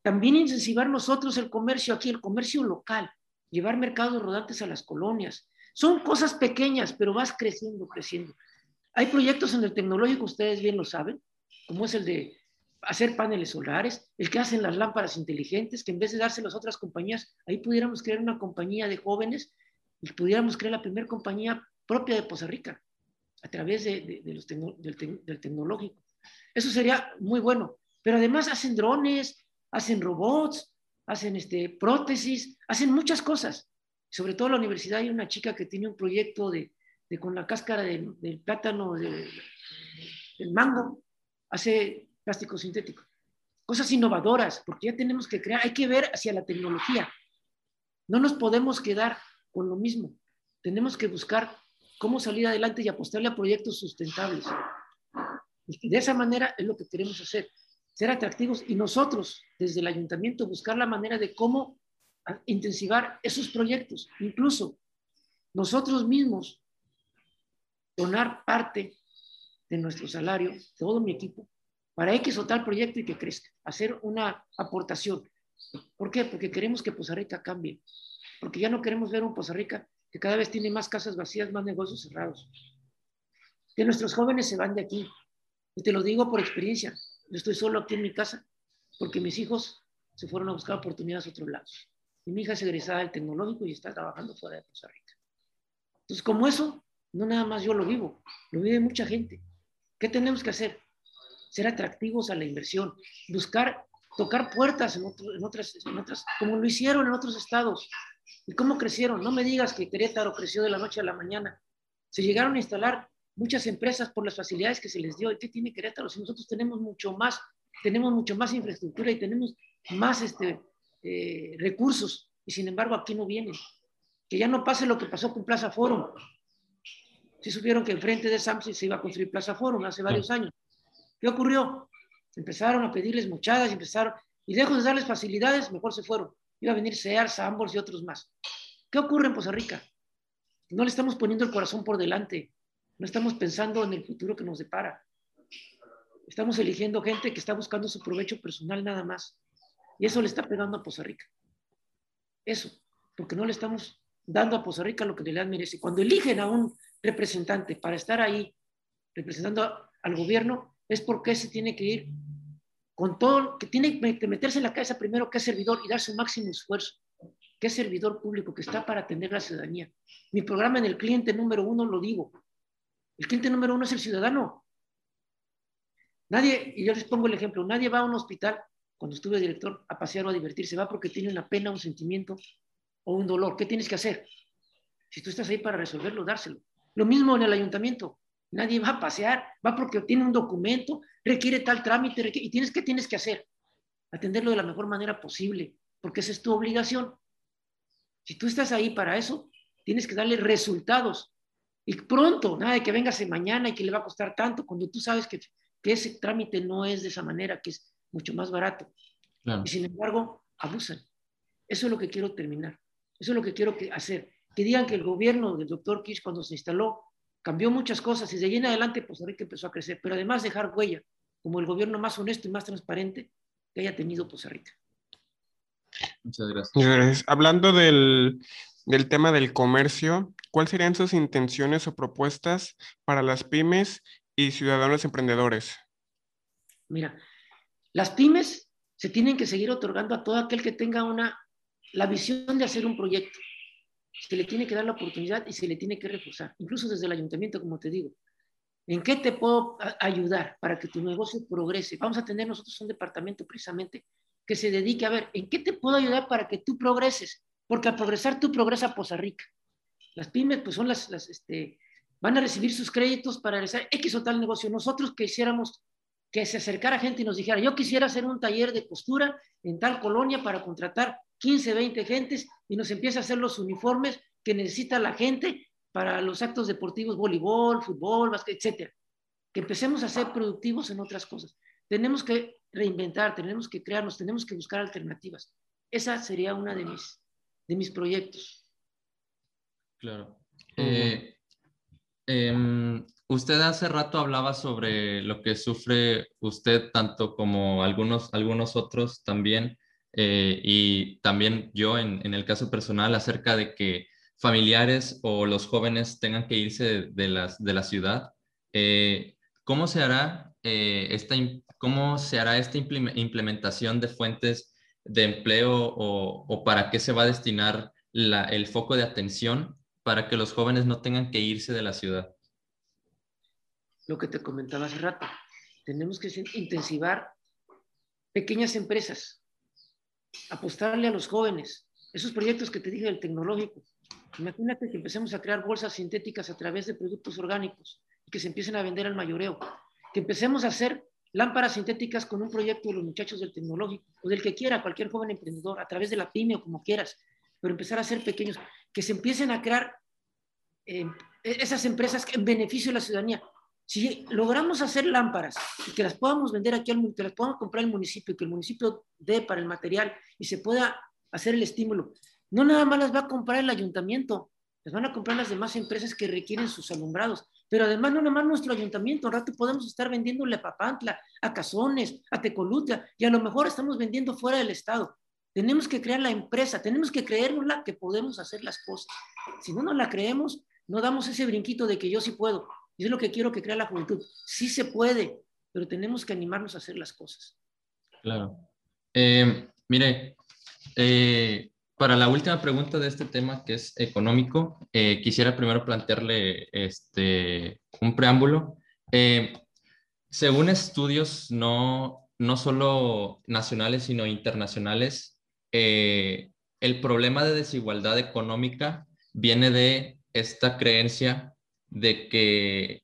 También incentivar nosotros el comercio aquí, el comercio local, llevar mercados rodantes a las colonias. Son cosas pequeñas, pero vas creciendo, creciendo. Hay proyectos en el tecnológico, ustedes bien lo saben, como es el de hacer paneles solares, el que hacen las lámparas inteligentes, que en vez de dárselas a otras compañías, ahí pudiéramos crear una compañía de jóvenes y pudiéramos crear la primera compañía propia de Poza Rica a través de, los tecno, del, te, del, tecnológico. Eso sería muy bueno. Pero además hacen drones, hacen robots, hacen este, prótesis, hacen muchas cosas. Sobre todo en la universidad hay una chica que tiene un proyecto de, de con la cáscara del, del plátano, del mango, hace plástico sintético. Cosas innovadoras, porque ya tenemos que crear, hay que ver hacia la tecnología. No nos podemos quedar con lo mismo. Tenemos que buscar cómo salir adelante y apostarle a proyectos sustentables. Y de esa manera es lo que queremos hacer, ser atractivos y nosotros desde el ayuntamiento buscar la manera de cómo intensivar esos proyectos. Incluso nosotros mismos donar parte de nuestro salario, todo mi equipo, para X o tal proyecto y que crezca, hacer una aportación. ¿Por qué? Porque queremos que Poza Rica cambie, porque ya no queremos ver un Poza Rica que cada vez tiene más casas vacías, más negocios cerrados. Que nuestros jóvenes se van de aquí. Y te lo digo por experiencia. Yo estoy solo aquí en mi casa porque mis hijos se fueron a buscar oportunidades a otros lados. Y mi hija es egresada del tecnológico y está trabajando fuera de Costa Rica. Entonces, como eso, no nada más yo lo vivo, lo vive mucha gente. ¿Qué tenemos que hacer? Ser atractivos a la inversión, buscar, tocar puertas en, otro, en, otras, en otras, como lo hicieron en otros estados. ¿Y cómo crecieron? No me digas que Querétaro creció de la noche a la mañana. Se llegaron a instalar muchas empresas por las facilidades que se les dio. ¿Y qué tiene Querétaro? Si nosotros tenemos mucho más, tenemos mucho más infraestructura y tenemos más este, eh, recursos, y sin embargo aquí no vienen. Que ya no pase lo que pasó con Plaza Forum. Si sí supieron que enfrente de Samsung se iba a construir Plaza Forum hace varios años. ¿Qué ocurrió? Empezaron a pedirles mochadas y empezaron, y lejos de darles facilidades, mejor se fueron iba a venir Sears, Ambos y otros más. ¿Qué ocurre en Poza Rica? No le estamos poniendo el corazón por delante, no estamos pensando en el futuro que nos depara. Estamos eligiendo gente que está buscando su provecho personal nada más. Y eso le está pegando a Poza Rica. Eso, porque no le estamos dando a Poza Rica lo que le merece. Cuando eligen a un representante para estar ahí representando al gobierno, es porque se tiene que ir con todo, que tiene que meterse en la cabeza primero que es servidor y dar su máximo esfuerzo, que es servidor público, que está para atender a la ciudadanía. Mi programa en el cliente número uno lo digo. El cliente número uno es el ciudadano. Nadie, y yo les pongo el ejemplo, nadie va a un hospital cuando estuve director a pasear o a divertirse, va porque tiene una pena, un sentimiento o un dolor. ¿Qué tienes que hacer? Si tú estás ahí para resolverlo, dárselo. Lo mismo en el ayuntamiento. Nadie va a pasear, va porque tiene un documento, requiere tal trámite, requiere, y tienes que tienes que hacer, atenderlo de la mejor manera posible, porque esa es tu obligación. Si tú estás ahí para eso, tienes que darle resultados. Y pronto, nada de que vengase mañana y que le va a costar tanto, cuando tú sabes que, que ese trámite no es de esa manera, que es mucho más barato. Claro. Y sin embargo, abusan. Eso es lo que quiero terminar. Eso es lo que quiero que hacer. Que digan que el gobierno del doctor Kish, cuando se instaló, cambió muchas cosas y de ahí en adelante pues Rica empezó a crecer, pero además dejar huella como el gobierno más honesto y más transparente que haya tenido Poza Rica. Muchas gracias. Muchas gracias. Hablando del, del tema del comercio, ¿cuáles serían sus intenciones o propuestas para las pymes y ciudadanos emprendedores? Mira, las pymes se tienen que seguir otorgando a todo aquel que tenga una, la visión de hacer un proyecto se le tiene que dar la oportunidad y se le tiene que reforzar, incluso desde el ayuntamiento, como te digo. ¿En qué te puedo ayudar para que tu negocio progrese? Vamos a tener nosotros un departamento precisamente que se dedique a ver, ¿en qué te puedo ayudar para que tú progreses? Porque al progresar tú progresa Poza Rica. Las pymes pues son las, las, este, van a recibir sus créditos para realizar X o tal negocio. Nosotros quisiéramos que se acercara gente y nos dijera, yo quisiera hacer un taller de costura en tal colonia para contratar 15, 20 gentes y nos empieza a hacer los uniformes que necesita la gente para los actos deportivos, voleibol, fútbol, básquet, etcétera. Que empecemos a ser productivos en otras cosas. Tenemos que reinventar, tenemos que crearnos, tenemos que buscar alternativas. Esa sería una de mis, de mis proyectos. Claro. Eh, em, usted hace rato hablaba sobre lo que sufre usted, tanto como algunos, algunos otros también, eh, y también yo en, en, el caso personal, acerca de que familiares o los jóvenes tengan que irse de, las, de la ciudad. Eh, ¿Cómo se hará esta, cómo se hará esta implementación de fuentes de empleo o, o para qué se va a destinar la, el foco de atención para que los jóvenes no tengan que irse de la ciudad? Lo que te comentaba hace rato, tenemos que intensivar pequeñas empresas, apostarle a los jóvenes, esos proyectos que te dije del tecnológico. Imagínate que empecemos a crear bolsas sintéticas a través de productos orgánicos y que se empiecen a vender al mayoreo, que empecemos a hacer lámparas sintéticas con un proyecto de los muchachos del tecnológico o del que quiera, cualquier joven emprendedor, a través de la pyme o como quieras, pero empezar a ser pequeños, que se empiecen a crear eh, esas empresas en beneficio de la ciudadanía. Si logramos hacer lámparas y que las podamos vender aquí, al, que las podamos comprar el municipio, que el municipio dé para el material y se pueda hacer el estímulo, no nada más las va a comprar el ayuntamiento, las van a comprar las demás empresas que requieren sus alumbrados. Pero además, no nada más nuestro ayuntamiento, al rato podemos estar vendiéndole a Papantla, a Cazones, a Tecoluta, y a lo mejor estamos vendiendo fuera del Estado. Tenemos que crear la empresa, tenemos que creérnosla que podemos hacer las cosas. Si no nos la creemos, no damos ese brinquito de que yo sí puedo. Y es lo que quiero que crea la juventud. Sí se puede, pero tenemos que animarnos a hacer las cosas. Claro. Eh, mire, eh, para la última pregunta de este tema, que es económico, eh, quisiera primero plantearle este, un preámbulo. según estudios no, no solo nacionales, sino internacionales, eh, el problema de desigualdad económica viene de esta creencia de que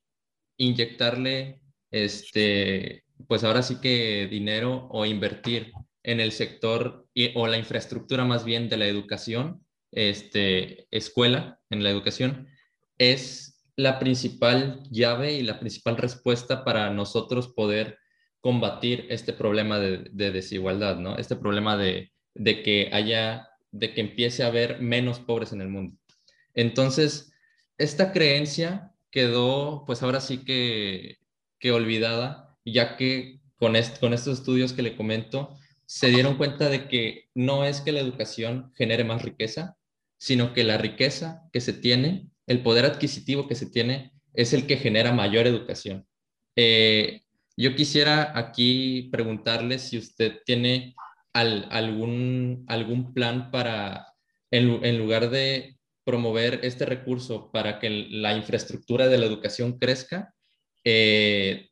inyectarle, este, pues ahora sí que dinero o invertir en el sector o la infraestructura más bien de la educación, este, escuela, en la educación, es la principal llave y la principal respuesta para nosotros poder combatir este problema de, de desigualdad, ¿no? Este problema de, de que haya, de que empiece a haber menos pobres en el mundo. Entonces, esta creencia quedó, pues ahora sí que, que olvidada, ya que con, con estos estudios que le comento, se dieron cuenta de que no es que la educación genere más riqueza, sino que la riqueza que se tiene, el poder adquisitivo que se tiene, es el que genera mayor educación. Eh, yo quisiera aquí preguntarle si usted tiene algún, algún plan para, en, lugar de promover este recurso para que la infraestructura de la educación crezca, eh,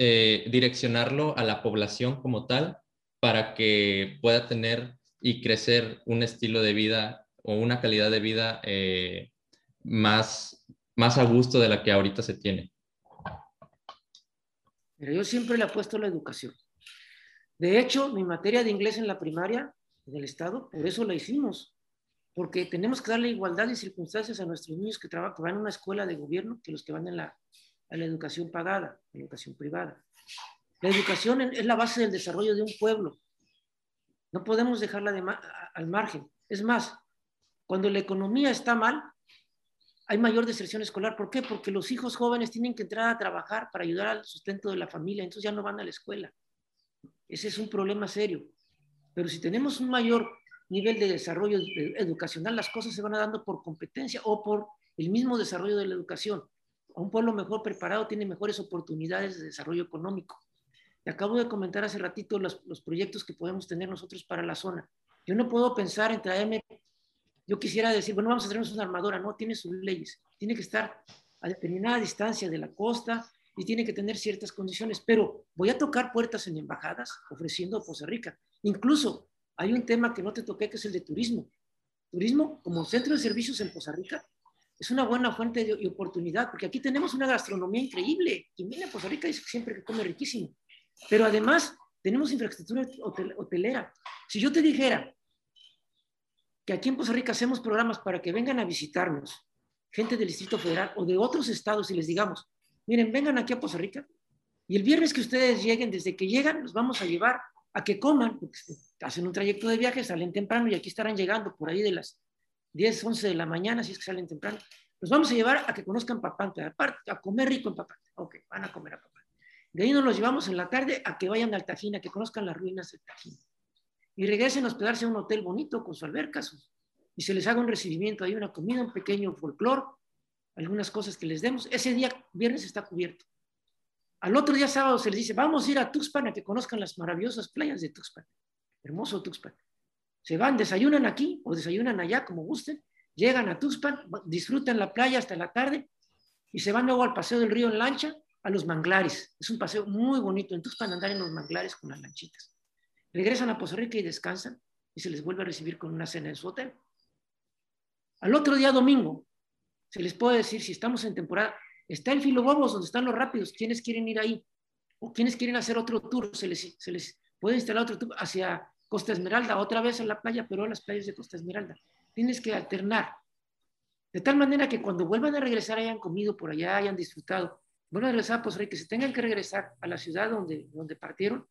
eh, direccionarlo a la población como tal para que pueda tener y crecer un estilo de vida o una calidad de vida eh, más, más a gusto de la que ahorita se tiene. Pero yo siempre le apuesto a la educación. De hecho, mi materia de inglés en la primaria del Estado, por eso la hicimos, porque tenemos que darle igualdad de circunstancias a nuestros niños que, trabajan, que van a una escuela de gobierno que los que van a la, a la educación pagada, educación privada. La educación es la base del desarrollo de un pueblo. No podemos dejarla de al margen. Es más, cuando la economía está mal, hay mayor deserción escolar. ¿Por qué? Porque los hijos jóvenes tienen que entrar a trabajar para ayudar al sustento de la familia, entonces ya no van a la escuela. Ese es un problema serio. Pero si tenemos un mayor nivel de desarrollo educacional, las cosas se van dando por competencia o por el mismo desarrollo de la educación. Un pueblo mejor preparado tiene mejores oportunidades de desarrollo económico. Acabo de comentar hace ratito los, los proyectos que podemos tener nosotros para la zona. Yo no puedo pensar en traerme, yo quisiera decir, bueno, vamos a traernos una armadora, no, tiene sus leyes, tiene que estar a determinada distancia de la costa, y tiene que tener ciertas condiciones, pero voy a tocar puertas en embajadas ofreciendo a Costa Rica. Incluso hay un tema que no te toqué, que es el de turismo. Turismo como centro de servicios en Costa Rica es una buena fuente de oportunidad, porque aquí tenemos una gastronomía increíble. Quien viene a Costa Rica dice siempre que come riquísimo. Pero además tenemos infraestructura hotelera. Si yo te dijera que aquí en Costa Rica hacemos programas para que vengan a visitarnos gente del Distrito Federal o de otros estados y les digamos, miren, vengan aquí a Costa Rica y el viernes que ustedes lleguen, desde que llegan, los vamos a llevar a que coman, porque hacen un trayecto de viaje, salen temprano y aquí estarán llegando por ahí de las 10, 11 de la mañana, si es que salen temprano. Los vamos a llevar a que conozcan Papante, aparte, a comer rico en Papante. Ok, van a comer a Papante. De ahí nos los llevamos en la tarde a que vayan al Tajín, a que conozcan las ruinas del Tajín. Y regresen a hospedarse a un hotel bonito con su alberca, y se les haga un recibimiento, hay una comida, un pequeño folclore, algunas cosas que les demos. Ese día, viernes, está cubierto. Al otro día, sábado, se les dice, vamos a ir a Tuxpan a que conozcan las maravillosas playas de Tuxpan. Hermoso Tuxpan. Se van, desayunan aquí o desayunan allá, como gusten, llegan a Tuxpan, disfrutan la playa hasta la tarde y se van luego al paseo del río en lancha a los manglares. Es un paseo muy bonito. En Tuxpan andar en los manglares con las lanchitas. Regresan a Poza Rica y descansan y se les vuelve a recibir con una cena en su hotel. Al otro día domingo, se les puede decir, si estamos en temporada, está el Filobobos, donde están los rápidos, ¿quiénes quieren ir ahí? ¿O quiénes quieren hacer otro tour? Se les, se les puede instalar otro tour hacia Costa Esmeralda, otra vez en la playa, pero a las playas de Costa Esmeralda. Tienes que alternar. De tal manera que cuando vuelvan a regresar hayan comido por allá, hayan disfrutado. Vuelvan a regresar a Poza que se tengan que regresar a la ciudad donde, donde partieron,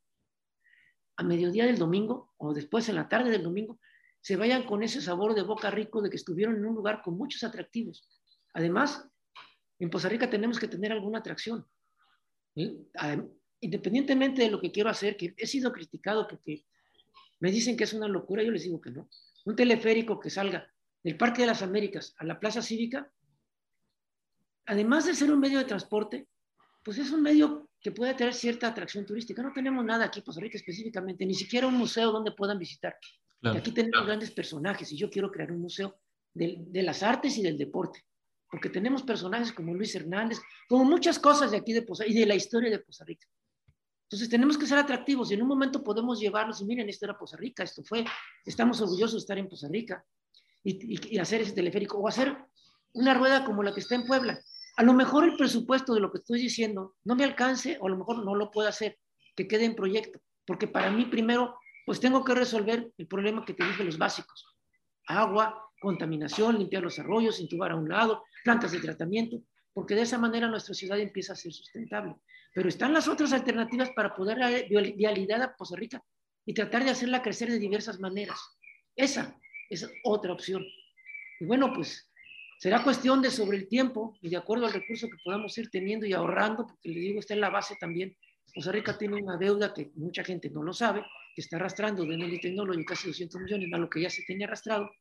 a mediodía del domingo o después en la tarde del domingo, se vayan con ese sabor de boca rico de que estuvieron en un lugar con muchos atractivos. Además, en Poza Rica tenemos que tener alguna atracción. Independientemente de lo que quiero hacer, que he sido criticado porque me dicen que es una locura, yo les digo que no. Un teleférico que salga del Parque de las Américas a la Plaza Cívica, además de ser un medio de transporte, pues es un medio que puede tener cierta atracción turística. No tenemos nada aquí en Poza Rica específicamente, ni siquiera un museo donde puedan visitar. Aquí tenemos grandes personajes y yo quiero crear un museo de, las artes y del deporte, porque tenemos personajes como Luis Hernández, como muchas cosas de aquí de Poza y de la historia de Poza Rica. Entonces tenemos que ser atractivos y en un momento podemos llevarlos y miren, esto era Poza Rica, esto fue, estamos orgullosos de estar en Poza Rica y, y hacer ese teleférico o hacer una rueda como la que está en Puebla. A lo mejor el presupuesto de lo que estoy diciendo no me alcance o a lo mejor no lo puedo hacer, que quede en proyecto, porque para mí primero pues tengo que resolver el problema que te dije, los básicos. Agua, contaminación, limpiar los arroyos, intubar a un lado, plantas de tratamiento, porque de esa manera nuestra ciudad empieza a ser sustentable. Pero están las otras alternativas para poder dar vialidad a Costa Rica y tratar de hacerla crecer de diversas maneras. Esa es otra opción. Y bueno, pues será cuestión de sobre el tiempo y de acuerdo al recurso que podamos ir teniendo y ahorrando, porque le digo, está en la base también. Costa Rica tiene una deuda que mucha gente no lo sabe, que está arrastrando de Nelly Technology casi 200 millones más lo que ya se tenía arrastrado,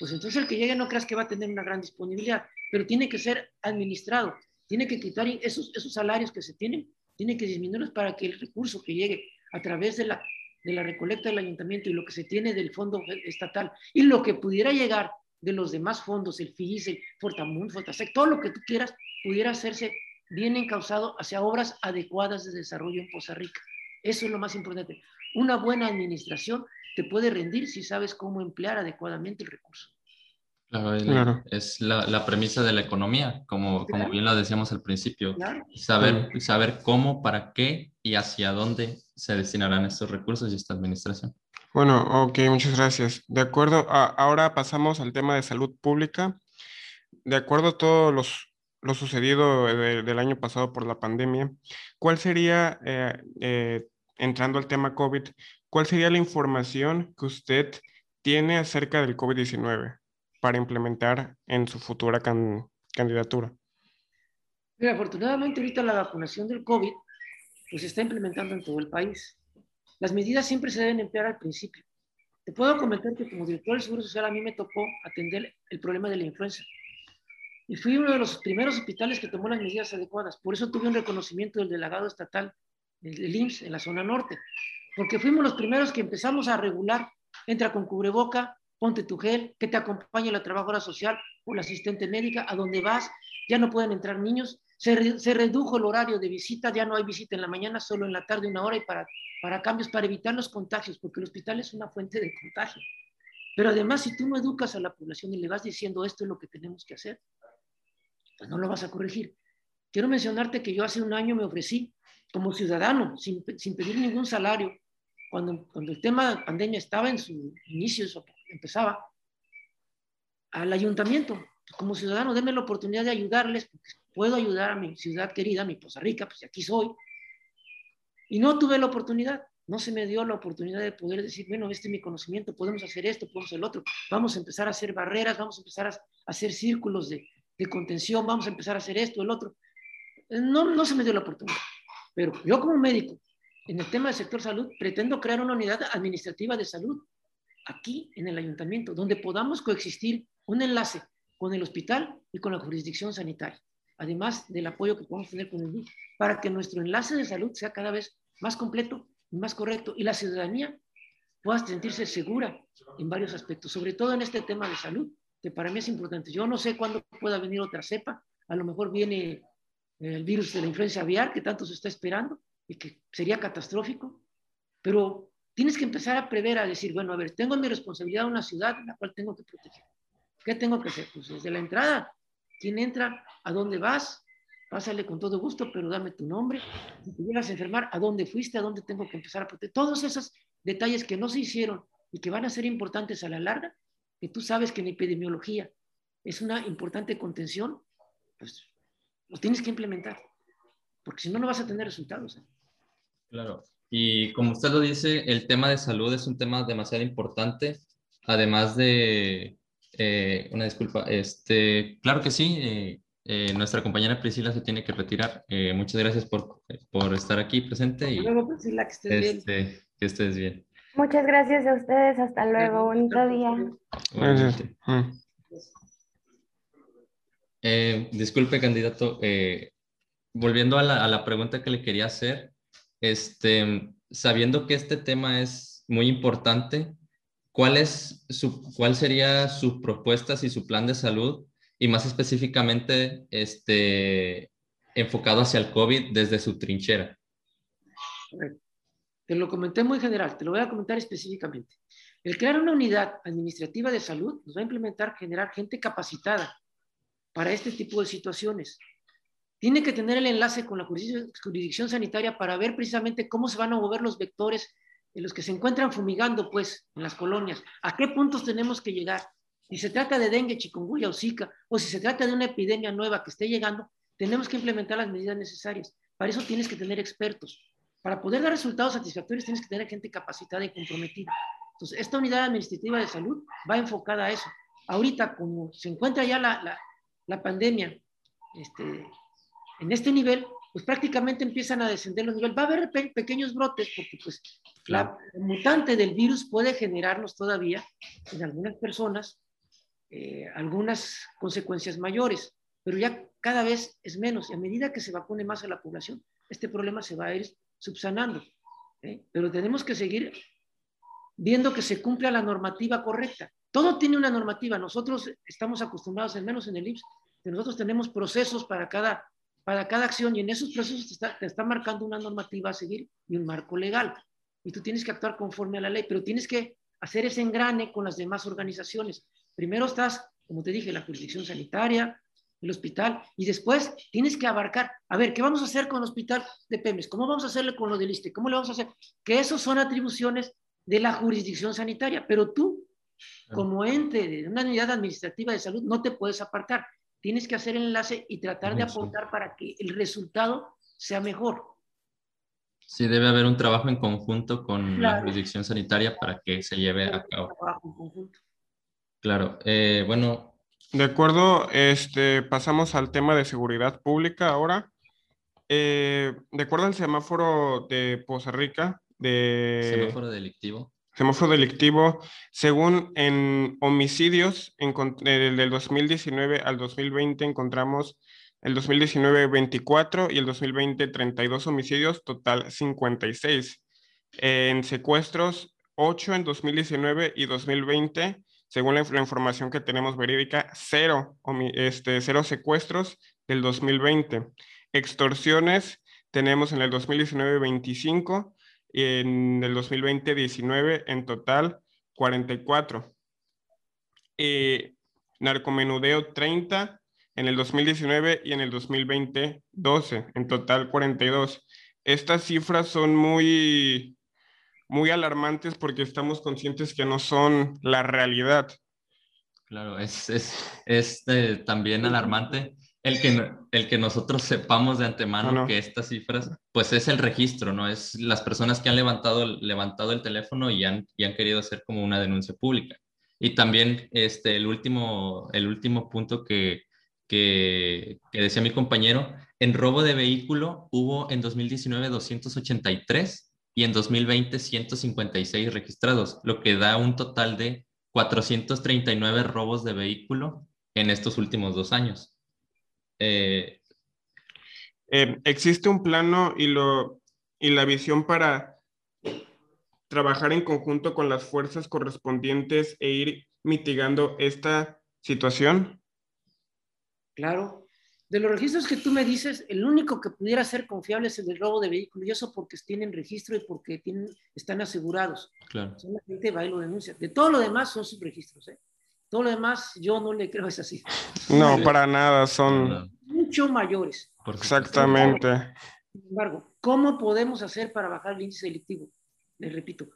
pues entonces el que llegue no creas que va a tener una gran disponibilidad, pero tiene que ser administrado, tiene que quitar esos, esos salarios que se tienen, tiene que disminuirlos para que el recurso que llegue a través de la, de la recolecta del ayuntamiento y lo que se tiene del fondo estatal y lo que pudiera llegar de los demás fondos, el FIS, el Fortamun, Fortasec, todo lo que tú quieras, pudiera hacerse bien encausado hacia obras adecuadas de desarrollo en Poza Rica. Eso es lo más importante. Una buena administración te puede rendir si sabes cómo emplear adecuadamente el recurso. Claro, es la, premisa de la economía, como, como bien lo decíamos al principio. Saber, saber cómo, para qué y hacia dónde se destinarán estos recursos y esta administración. Bueno, ok, muchas gracias. De acuerdo, ahora pasamos al tema de salud pública. De acuerdo a todo los, lo sucedido del año pasado por la pandemia, ¿cuál sería eh, eh, entrando al tema COVID, ¿cuál sería la información que usted tiene acerca del COVID-19 para implementar en su futura candidatura? Afortunadamente ahorita la vacunación del COVID pues, se está implementando en todo el país. Las medidas siempre se deben emplear al principio. Te puedo comentar que como director del Seguro Social a mí me tocó atender el problema de la influenza. Y fui uno de los primeros hospitales que tomó las medidas adecuadas. Por eso tuve un reconocimiento del delegado estatal el IMSS en la zona norte, porque fuimos los primeros que empezamos a regular, entra con cubreboca, ponte tu gel, que te acompañe la trabajadora social o la asistente médica, a donde vas, ya no pueden entrar niños, se, redujo el horario de visita, ya no hay visita en la mañana, solo en la tarde una hora y para, para cambios, para evitar los contagios, porque el hospital es una fuente de contagio. Pero además, si tú no educas a la población y le vas diciendo esto es lo que tenemos que hacer, pues no lo vas a corregir. Quiero mencionarte que yo hace un año me ofrecí como ciudadano, sin, sin pedir ningún salario, cuando, cuando el tema de pandemia estaba en su inicio, empezaba, al ayuntamiento, como ciudadano, denme la oportunidad de ayudarles, porque puedo ayudar a mi ciudad querida, a mi Poza Rica, pues aquí soy. Y no tuve la oportunidad, no se me dio la oportunidad de poder decir, bueno, este es mi conocimiento, podemos hacer esto, podemos hacer el otro, vamos a empezar a hacer barreras, vamos a empezar a, hacer círculos de, de, contención, vamos a empezar a hacer esto, el otro. No, no se me dio la oportunidad. Pero yo como médico, en el tema del sector salud, pretendo crear una unidad administrativa de salud aquí en el ayuntamiento, donde podamos coexistir un enlace con el hospital y con la jurisdicción sanitaria, además del apoyo que podemos tener con el DIF, para que nuestro enlace de salud sea cada vez más completo y más correcto y la ciudadanía pueda sentirse segura en varios aspectos, sobre todo en este tema de salud, que para mí es importante. Yo no sé cuándo pueda venir otra cepa, a lo mejor viene el virus de la influencia aviar que tanto se está esperando y que sería catastrófico, pero tienes que empezar a prever, a decir, bueno, a ver, tengo mi responsabilidad una ciudad en la cual tengo que proteger. ¿Qué tengo que hacer? Pues desde la entrada, ¿quién entra? ¿A dónde vas? Pásale con todo gusto, pero dame tu nombre. Si te llegas a enfermar, ¿a dónde fuiste? ¿A dónde tengo que empezar a proteger? Todos esos detalles que no se hicieron y que van a ser importantes a la larga, que tú sabes que en epidemiología es una importante contención, pues lo tienes que implementar, porque si no, no vas a tener resultados. ¿eh? Claro, y como usted lo dice, el tema de salud es un tema demasiado importante, además de, eh, una disculpa, este, claro que sí, eh, eh, nuestra compañera Priscila se tiene que retirar. muchas gracias por, por, estar aquí presente. Y, luego, Priscila, que estés este, bien. Que estés bien. Muchas gracias a ustedes, hasta luego, bonito día. Gracias. disculpe, candidato, volviendo a la, a la pregunta que le quería hacer, este, sabiendo que este tema es muy importante, ¿cuál, es su, ¿cuál sería sus propuestas y su plan de salud? Y más específicamente, este, enfocado hacia el COVID desde su trinchera. Te lo comenté muy general, te lo voy a comentar específicamente. El crear una unidad administrativa de salud nos va a implementar generar gente capacitada para este tipo de situaciones tiene que tener el enlace con la jurisdicción sanitaria para ver precisamente cómo se van a mover los vectores en los que se encuentran fumigando, pues, en las colonias. ¿A qué puntos tenemos que llegar? Si se trata de dengue, chikungunya o zika, o si se trata de una epidemia nueva que esté llegando, tenemos que implementar las medidas necesarias. Para eso tienes que tener expertos. Para poder dar resultados satisfactorios tienes que tener gente capacitada y comprometida. Entonces, esta unidad administrativa de salud va enfocada a eso. Ahorita, como se encuentra ya la, la, la pandemia este, en este nivel, pues prácticamente empiezan a descender los niveles. Va a haber pequeños brotes porque pues la mutante del virus puede generarnos todavía en algunas personas eh, algunas consecuencias mayores, pero ya cada vez es menos y a medida que se vacune más a la población, este problema se va a ir subsanando. ¿eh? Pero tenemos que seguir viendo que se cumpla la normativa correcta. Todo tiene una normativa. Nosotros estamos acostumbrados, al menos en el IPS, que nosotros tenemos procesos para cada para cada acción y en esos procesos te está, marcando una normativa a seguir y un marco legal. Y tú tienes que actuar conforme a la ley, pero tienes que hacer ese engrane con las demás organizaciones. Primero estás, como te dije, la jurisdicción sanitaria, el hospital, y después tienes que abarcar, a ver, ¿qué vamos a hacer con el hospital de Pemes? ¿Cómo vamos a hacerle con lo del ISTE? ¿Cómo le vamos a hacer? Que esos son atribuciones de la jurisdicción sanitaria, pero tú, como ente de una unidad administrativa de salud, no te puedes apartar tienes que hacer el enlace y tratar de aportar para que el resultado sea mejor. Sí, debe haber un trabajo en conjunto con la jurisdicción sanitaria para que se lleve a cabo. Claro, eh, bueno. De acuerdo, este, pasamos al tema de seguridad pública ahora. Eh, de acuerdo al semáforo de Poza Rica, de... Semáforo delictivo semáforo delictivo, según en homicidios, en, del 2019 al 2020 encontramos el 2019 24 y el 2020 32 homicidios, total 56. En secuestros, 8 en 2019 y 2020, según la, información que tenemos verídica, cero, este, cero secuestros del 2020. Extorsiones, tenemos en el 2019 25 en el 2020 19, en total 44. Eh, narcomenudeo 30, en el 2019 y en el 2020 12, en total 42. Estas cifras son muy, alarmantes porque estamos conscientes que no son la realidad. Claro, es eh, también alarmante el que, el que nosotros sepamos de antemano que estas cifras, pues es el registro, ¿no? Es las personas que han levantado, levantado el teléfono y han, y han querido hacer como una denuncia pública. Y también este, el, último, el último punto que, que, que decía mi compañero, en robo de vehículo hubo en 2019 283 y en 2020 156 registrados, lo que da un total de 439 robos de vehículo en estos últimos dos años. Eh, eh, ¿Existe un plano y, lo, y la visión para trabajar en conjunto con las fuerzas correspondientes e ir mitigando esta situación? Claro. De los registros que tú me dices, el único que pudiera ser confiable es el del robo de vehículos, y eso porque tienen registro y porque tienen, están asegurados. Claro. la gente va y lo denuncia. De todo lo demás son subregistros. ¿eh? Todo lo demás yo no le creo es así. No, para nada, son... Mucho mayores. Exactamente. Sin embargo, ¿cómo podemos hacer para bajar el índice delictivo? Les repito,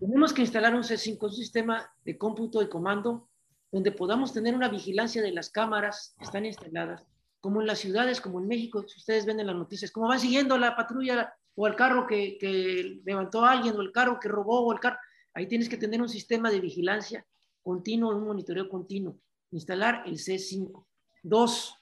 tenemos que instalar un C5, un sistema de cómputo y comando donde podamos tener una vigilancia de las cámaras que están instaladas, como en las ciudades, como en México, si ustedes ven en las noticias, como van siguiendo la patrulla o el carro que, que levantó a alguien o el carro que robó o el carro. Ahí tienes que tener un sistema de vigilancia continuo, un monitoreo continuo. Instalar el C5. Dos,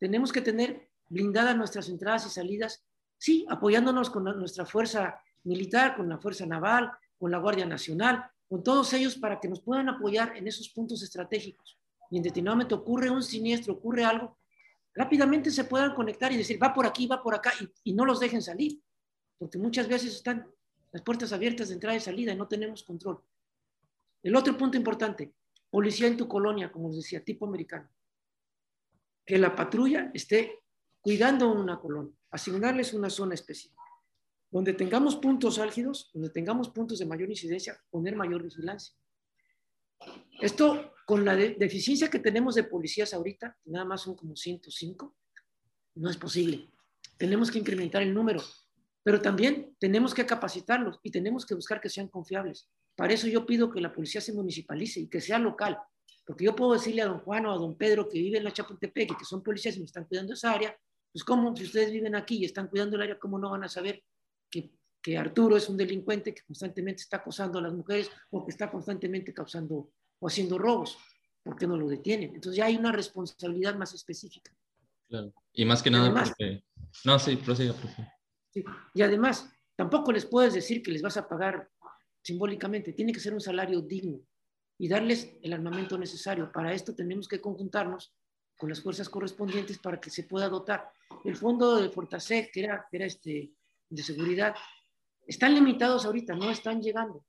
tenemos que tener blindadas nuestras entradas y salidas, sí, apoyándonos con nuestra fuerza militar, con la fuerza naval, con la Guardia Nacional, con todos ellos para que nos puedan apoyar en esos puntos estratégicos. Y en determinado momento ocurre un siniestro, ocurre algo, rápidamente se puedan conectar y decir, va por aquí, va por acá, y, y no los dejen salir, porque muchas veces están las puertas abiertas de entrada y salida y no tenemos control. El otro punto importante, policía en tu colonia, como os decía, tipo americano. Que la patrulla esté cuidando una colonia, asignarles una zona específica. Donde tengamos puntos álgidos, donde tengamos puntos de mayor incidencia, poner mayor vigilancia. Esto, con la deficiencia que tenemos de policías ahorita, nada más son como 105, no es posible. Tenemos que incrementar el número, pero también tenemos que capacitarlos y tenemos que buscar que sean confiables. Para eso yo pido que la policía se municipalice y que sea local. Porque yo puedo decirle a don Juan o a don Pedro que viven en la Chapultepec y que son policías y me están cuidando esa área, pues cómo, si ustedes viven aquí y están cuidando el área, ¿cómo no van a saber que, que Arturo es un delincuente que constantemente está acosando a las mujeres o que está constantemente causando o haciendo robos? ¿Por qué no lo detienen? Entonces ya hay una responsabilidad más específica. Claro. Y más que nada porque... No, sí, prosiga, prosiga. Sí. Y además, tampoco les puedes decir que les vas a pagar simbólicamente, tiene que ser un salario digno y darles el armamento necesario. Para esto tenemos que conjuntarnos con las fuerzas correspondientes para que se pueda dotar. El fondo de Fortasec, que era, era este, de seguridad, están limitados ahorita, no están llegando.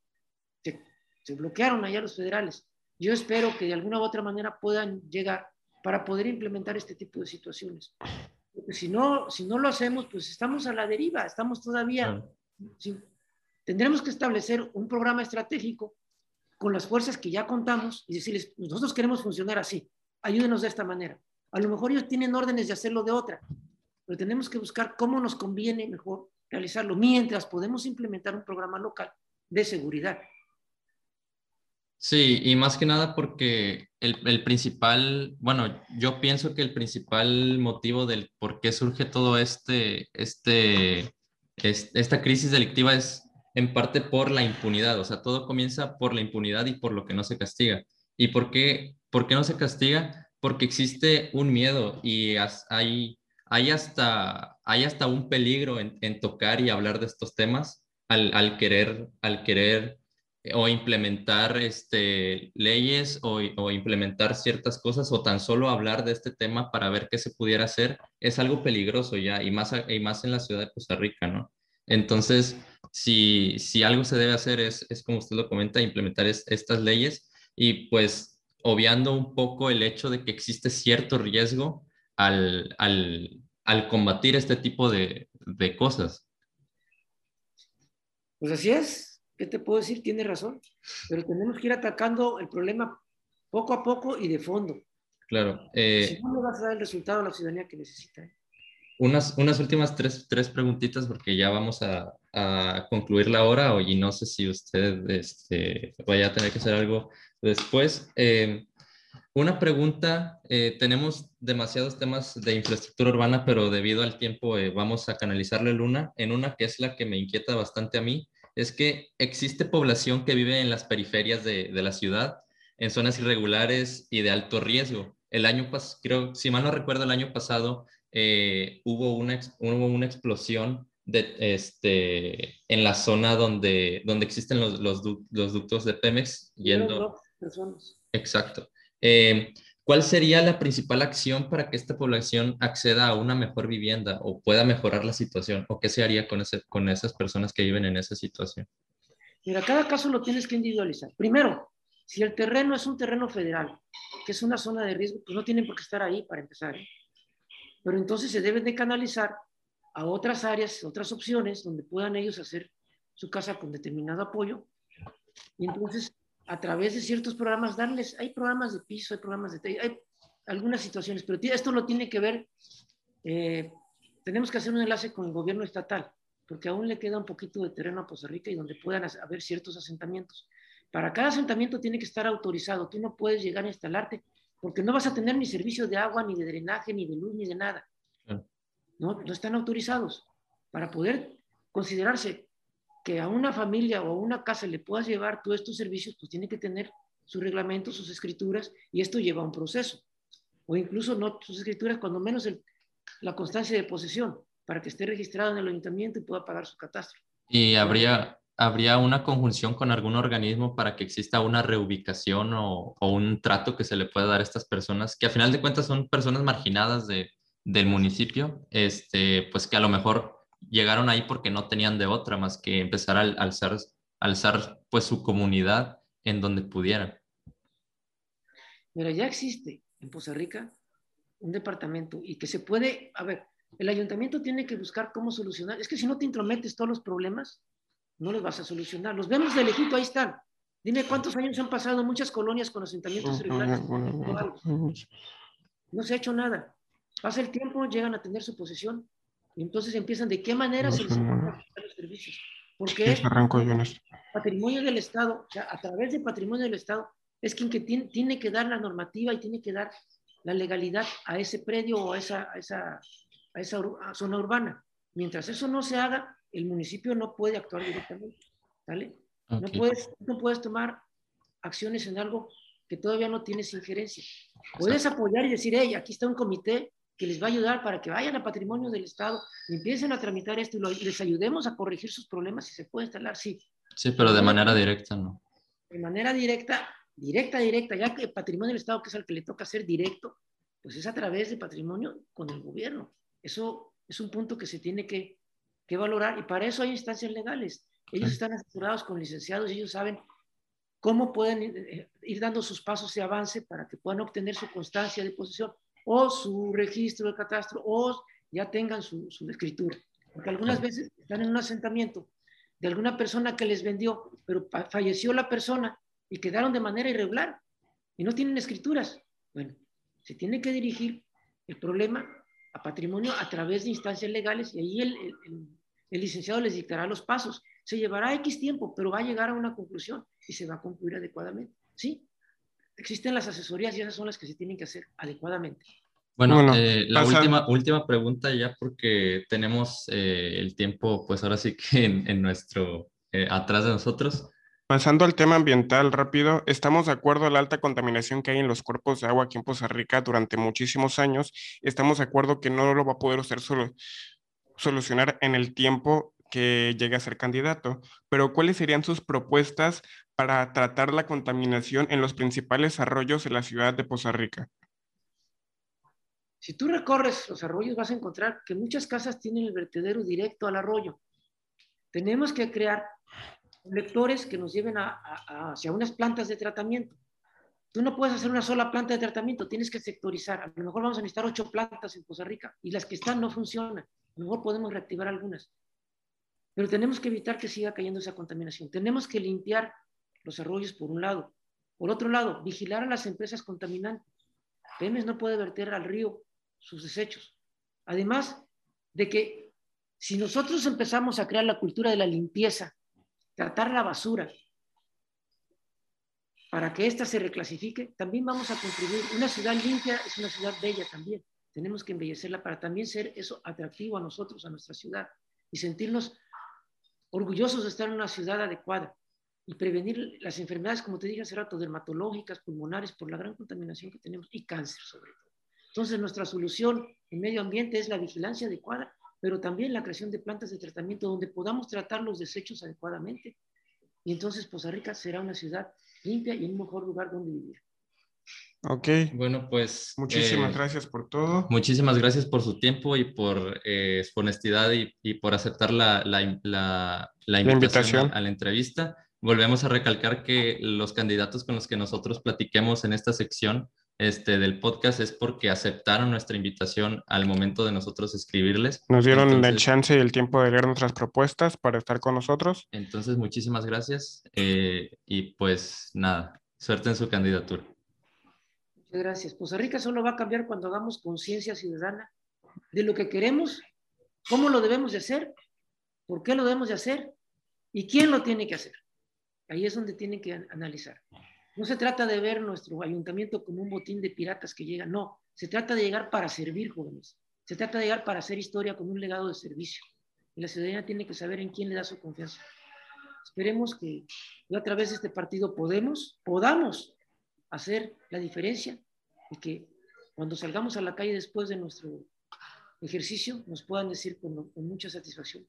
Se, se bloquearon allá los federales. Yo espero que de alguna u otra manera puedan llegar para poder implementar este tipo de situaciones. Porque si no, si no lo hacemos, pues estamos a la deriva, estamos todavía sin, Tendremos que establecer un programa estratégico con las fuerzas que ya contamos y decirles, nosotros queremos funcionar así, ayúdenos de esta manera. A lo mejor ellos tienen órdenes de hacerlo de otra, pero tenemos que buscar cómo nos conviene mejor realizarlo mientras podemos implementar un programa local de seguridad. Sí, y más que nada porque el, el, principal, bueno, yo pienso que el principal motivo del por qué surge todo este, este, este esta crisis delictiva es en parte por la impunidad, o sea, todo comienza por la impunidad y por lo que no se castiga. ¿Y por qué, por qué no se castiga? Porque existe un miedo y hay, hay, hasta, hay hasta un peligro en, tocar y hablar de estos temas al, querer, al querer eh, o implementar este, leyes o, o, implementar ciertas cosas o tan solo hablar de este tema para ver qué se pudiera hacer, es algo peligroso ya y más, y más en la ciudad de Costa Rica, ¿no? Entonces, si, si algo se debe hacer es, es como usted lo comenta, implementar estas leyes y pues obviando un poco el hecho de que existe cierto riesgo al, al, al combatir este tipo de, de, cosas. Pues así es, ¿qué te puedo decir? Tiene razón, pero tenemos que ir atacando el problema poco a poco y de fondo. Claro. si no, le vas a dar el resultado a la ciudadanía que necesita. ¿eh? Unas, unas últimas tres, tres preguntitas porque ya vamos a, a concluir la hora y no sé si usted este, vaya a tener que hacer algo después. Eh, una pregunta, eh, tenemos demasiados temas de infraestructura urbana, pero debido al tiempo eh, vamos a canalizarle en una, en una que es la que me inquieta bastante a mí, es que existe población que vive en las periferias de, de la ciudad, en zonas irregulares y de alto riesgo. El año pasado, creo, si mal no recuerdo, el año pasado eh, hubo, una, hubo una explosión de, este, en la zona donde, donde existen los, los, los ductos de Pemex yendo... Exacto. Eh, ¿Cuál sería la principal acción para que esta población acceda a una mejor vivienda o pueda mejorar la situación? ¿O qué se haría con, ese, con esas personas que viven en esa situación? Mira, cada caso lo tienes que individualizar. Primero, si el terreno es un terreno federal, que es una zona de riesgo, pues no tienen por qué estar ahí para empezar. ¿eh? Pero entonces se deben de canalizar a otras áreas, otras opciones, donde puedan ellos hacer su casa con determinado apoyo. Y entonces a través de ciertos programas darles, hay programas de piso, hay programas de... Hay algunas situaciones, pero esto lo tiene que ver, eh, tenemos que hacer un enlace con el gobierno estatal, porque aún le queda un poquito de terreno a Costa Rica y donde puedan haber ciertos asentamientos. Para cada asentamiento tiene que estar autorizado, tú no puedes llegar a instalarte porque no vas a tener ni servicio de agua, ni de drenaje, ni de luz, ni de nada. No, no están autorizados. Para poder considerarse que a una familia o a una casa le puedas llevar todos estos servicios, pues tiene que tener sus reglamentos, sus escrituras, y esto lleva un proceso. O incluso no sus escrituras, cuando menos la constancia de posesión, para que esté registrado en el ayuntamiento y pueda pagar su catastro. ¿Y habría, habría una conjunción con algún organismo para que exista una reubicación o, o, un trato que se le pueda dar a estas personas, que a final de cuentas son personas marginadas de, del municipio, este, pues que a lo mejor llegaron ahí porque no tenían de otra más que empezar a alzar, alzar pues su comunidad en donde pudieran. Mira, ya existe en Poza Rica un departamento y que se puede, a ver, el ayuntamiento tiene que buscar cómo solucionar. Es que si no te intrometes todos los problemas, no los vas a solucionar. Los vemos de lejito, ahí están. Dime cuántos años han pasado muchas colonias con asentamientos irregulares. No se ha hecho nada. Pasa el tiempo, llegan a tener su posesión y entonces empiezan de qué manera se les los servicios. Porque es patrimonio del Estado, o sea, a través del patrimonio del Estado, es quien que tiene, tiene, que dar la normativa y tiene que dar la legalidad a ese predio o a esa, a esa, a esa zona urbana. Mientras eso no se haga, el municipio no puede actuar directamente. ¿vale? No, puedes, no puedes tomar acciones en algo que todavía no tienes injerencia. Puedes apoyar y decir, hey, aquí está un comité que les va a ayudar para que vayan a patrimonio del Estado y empiecen a tramitar esto y, les ayudemos a corregir sus problemas si se puede instalar, sí. Sí, pero de manera directa, ¿no? De manera directa, directa, directa, ya que el patrimonio del Estado, que es el que le toca hacer directo, pues es a través de patrimonio con el gobierno. Eso es un punto que se tiene que, que valorar y para eso hay instancias legales. Ellos están asesorados con licenciados y ellos saben cómo pueden ir, ir dando sus pasos de avance para que puedan obtener su constancia de posesión o su registro de catastro o ya tengan su, su escritura. Porque algunas veces están en un asentamiento de alguna persona que les vendió, pero falleció la persona y quedaron de manera irregular y no tienen escrituras. Bueno, se tiene que dirigir el problema a patrimonio a través de instancias legales y ahí el, el, el, licenciado les dictará los pasos. Se llevará X tiempo, pero va a llegar a una conclusión y se va a concluir adecuadamente. ¿Sí? existen las asesorías y esas son las que se tienen que hacer adecuadamente. Bueno, eh, la última, última pregunta ya porque tenemos eh, el tiempo, pues ahora sí que en, nuestro, eh, atrás de nosotros. Pasando al tema ambiental rápido, estamos de acuerdo a la alta contaminación que hay en los cuerpos de agua aquí en Poza Rica durante muchísimos años. Estamos de acuerdo que no lo va a poder usted solo, solucionar en el tiempo que llegue a ser candidato, pero ¿cuáles serían sus propuestas para tratar la contaminación en los principales arroyos de la ciudad de Poza Rica? Si tú recorres los arroyos vas a encontrar que muchas casas tienen el vertedero directo al arroyo. Tenemos que crear lectores que nos lleven a, hacia unas plantas de tratamiento. Tú no puedes hacer una sola planta de tratamiento, tienes que sectorizar. A lo mejor vamos a necesitar ocho plantas en Poza Rica y las que están no funcionan. A lo mejor podemos reactivar algunas. Pero tenemos que evitar que siga cayendo esa contaminación. Tenemos que limpiar los arroyos por un lado. Por otro lado, vigilar a las empresas contaminantes. Pemex no puede verter al río sus desechos. Además de que si nosotros empezamos a crear la cultura de la limpieza, tratar la basura, para que ésta se reclasifique, también vamos a contribuir. Una ciudad limpia es una ciudad bella también. Tenemos que embellecerla para también ser eso atractivo a nosotros, a nuestra ciudad, y sentirnos orgullosos de estar en una ciudad adecuada y prevenir las enfermedades, como te dije hace rato, dermatológicas, pulmonares, por la gran contaminación que tenemos y cáncer sobre todo. Entonces, nuestra solución en medio ambiente es la vigilancia adecuada, pero también la creación de plantas de tratamiento donde podamos tratar los desechos adecuadamente. Y entonces Poza Rica será una ciudad limpia y un mejor lugar donde vivir. Ok. Bueno, pues... Muchísimas eh, gracias por todo. Muchísimas gracias por su tiempo y por eh, su honestidad y, y, por aceptar la, la, la, la invitación, invitación. A, a la entrevista. Volvemos a recalcar que los candidatos con los que nosotros platiquemos en esta sección este, del podcast es porque aceptaron nuestra invitación al momento de nosotros escribirles. Nos dieron entonces, el chance y el tiempo de leer nuestras propuestas para estar con nosotros. Entonces, muchísimas gracias eh, y pues nada, suerte en su candidatura. Muchas gracias. Costa Rica solo va a cambiar cuando hagamos conciencia ciudadana de lo que queremos, cómo lo debemos de hacer, por qué lo debemos de hacer y quién lo tiene que hacer. Ahí es donde tienen que analizar. No se trata de ver nuestro ayuntamiento como un botín de piratas que llega, no, se trata de llegar para servir, jóvenes. Se trata de llegar para hacer historia con un legado de servicio. Y la ciudadanía tiene que saber en quién le da su confianza. Esperemos que a través de este partido podemos, podamos hacer la diferencia y que cuando salgamos a la calle después de nuestro ejercicio nos puedan decir con, con mucha satisfacción.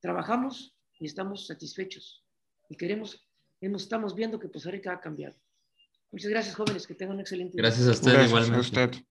Trabajamos y estamos satisfechos y queremos hemos, estamos viendo que Costa Rica ha cambiado. Muchas gracias, jóvenes, que tengan un excelente Gracias a usted gracias igualmente. A usted.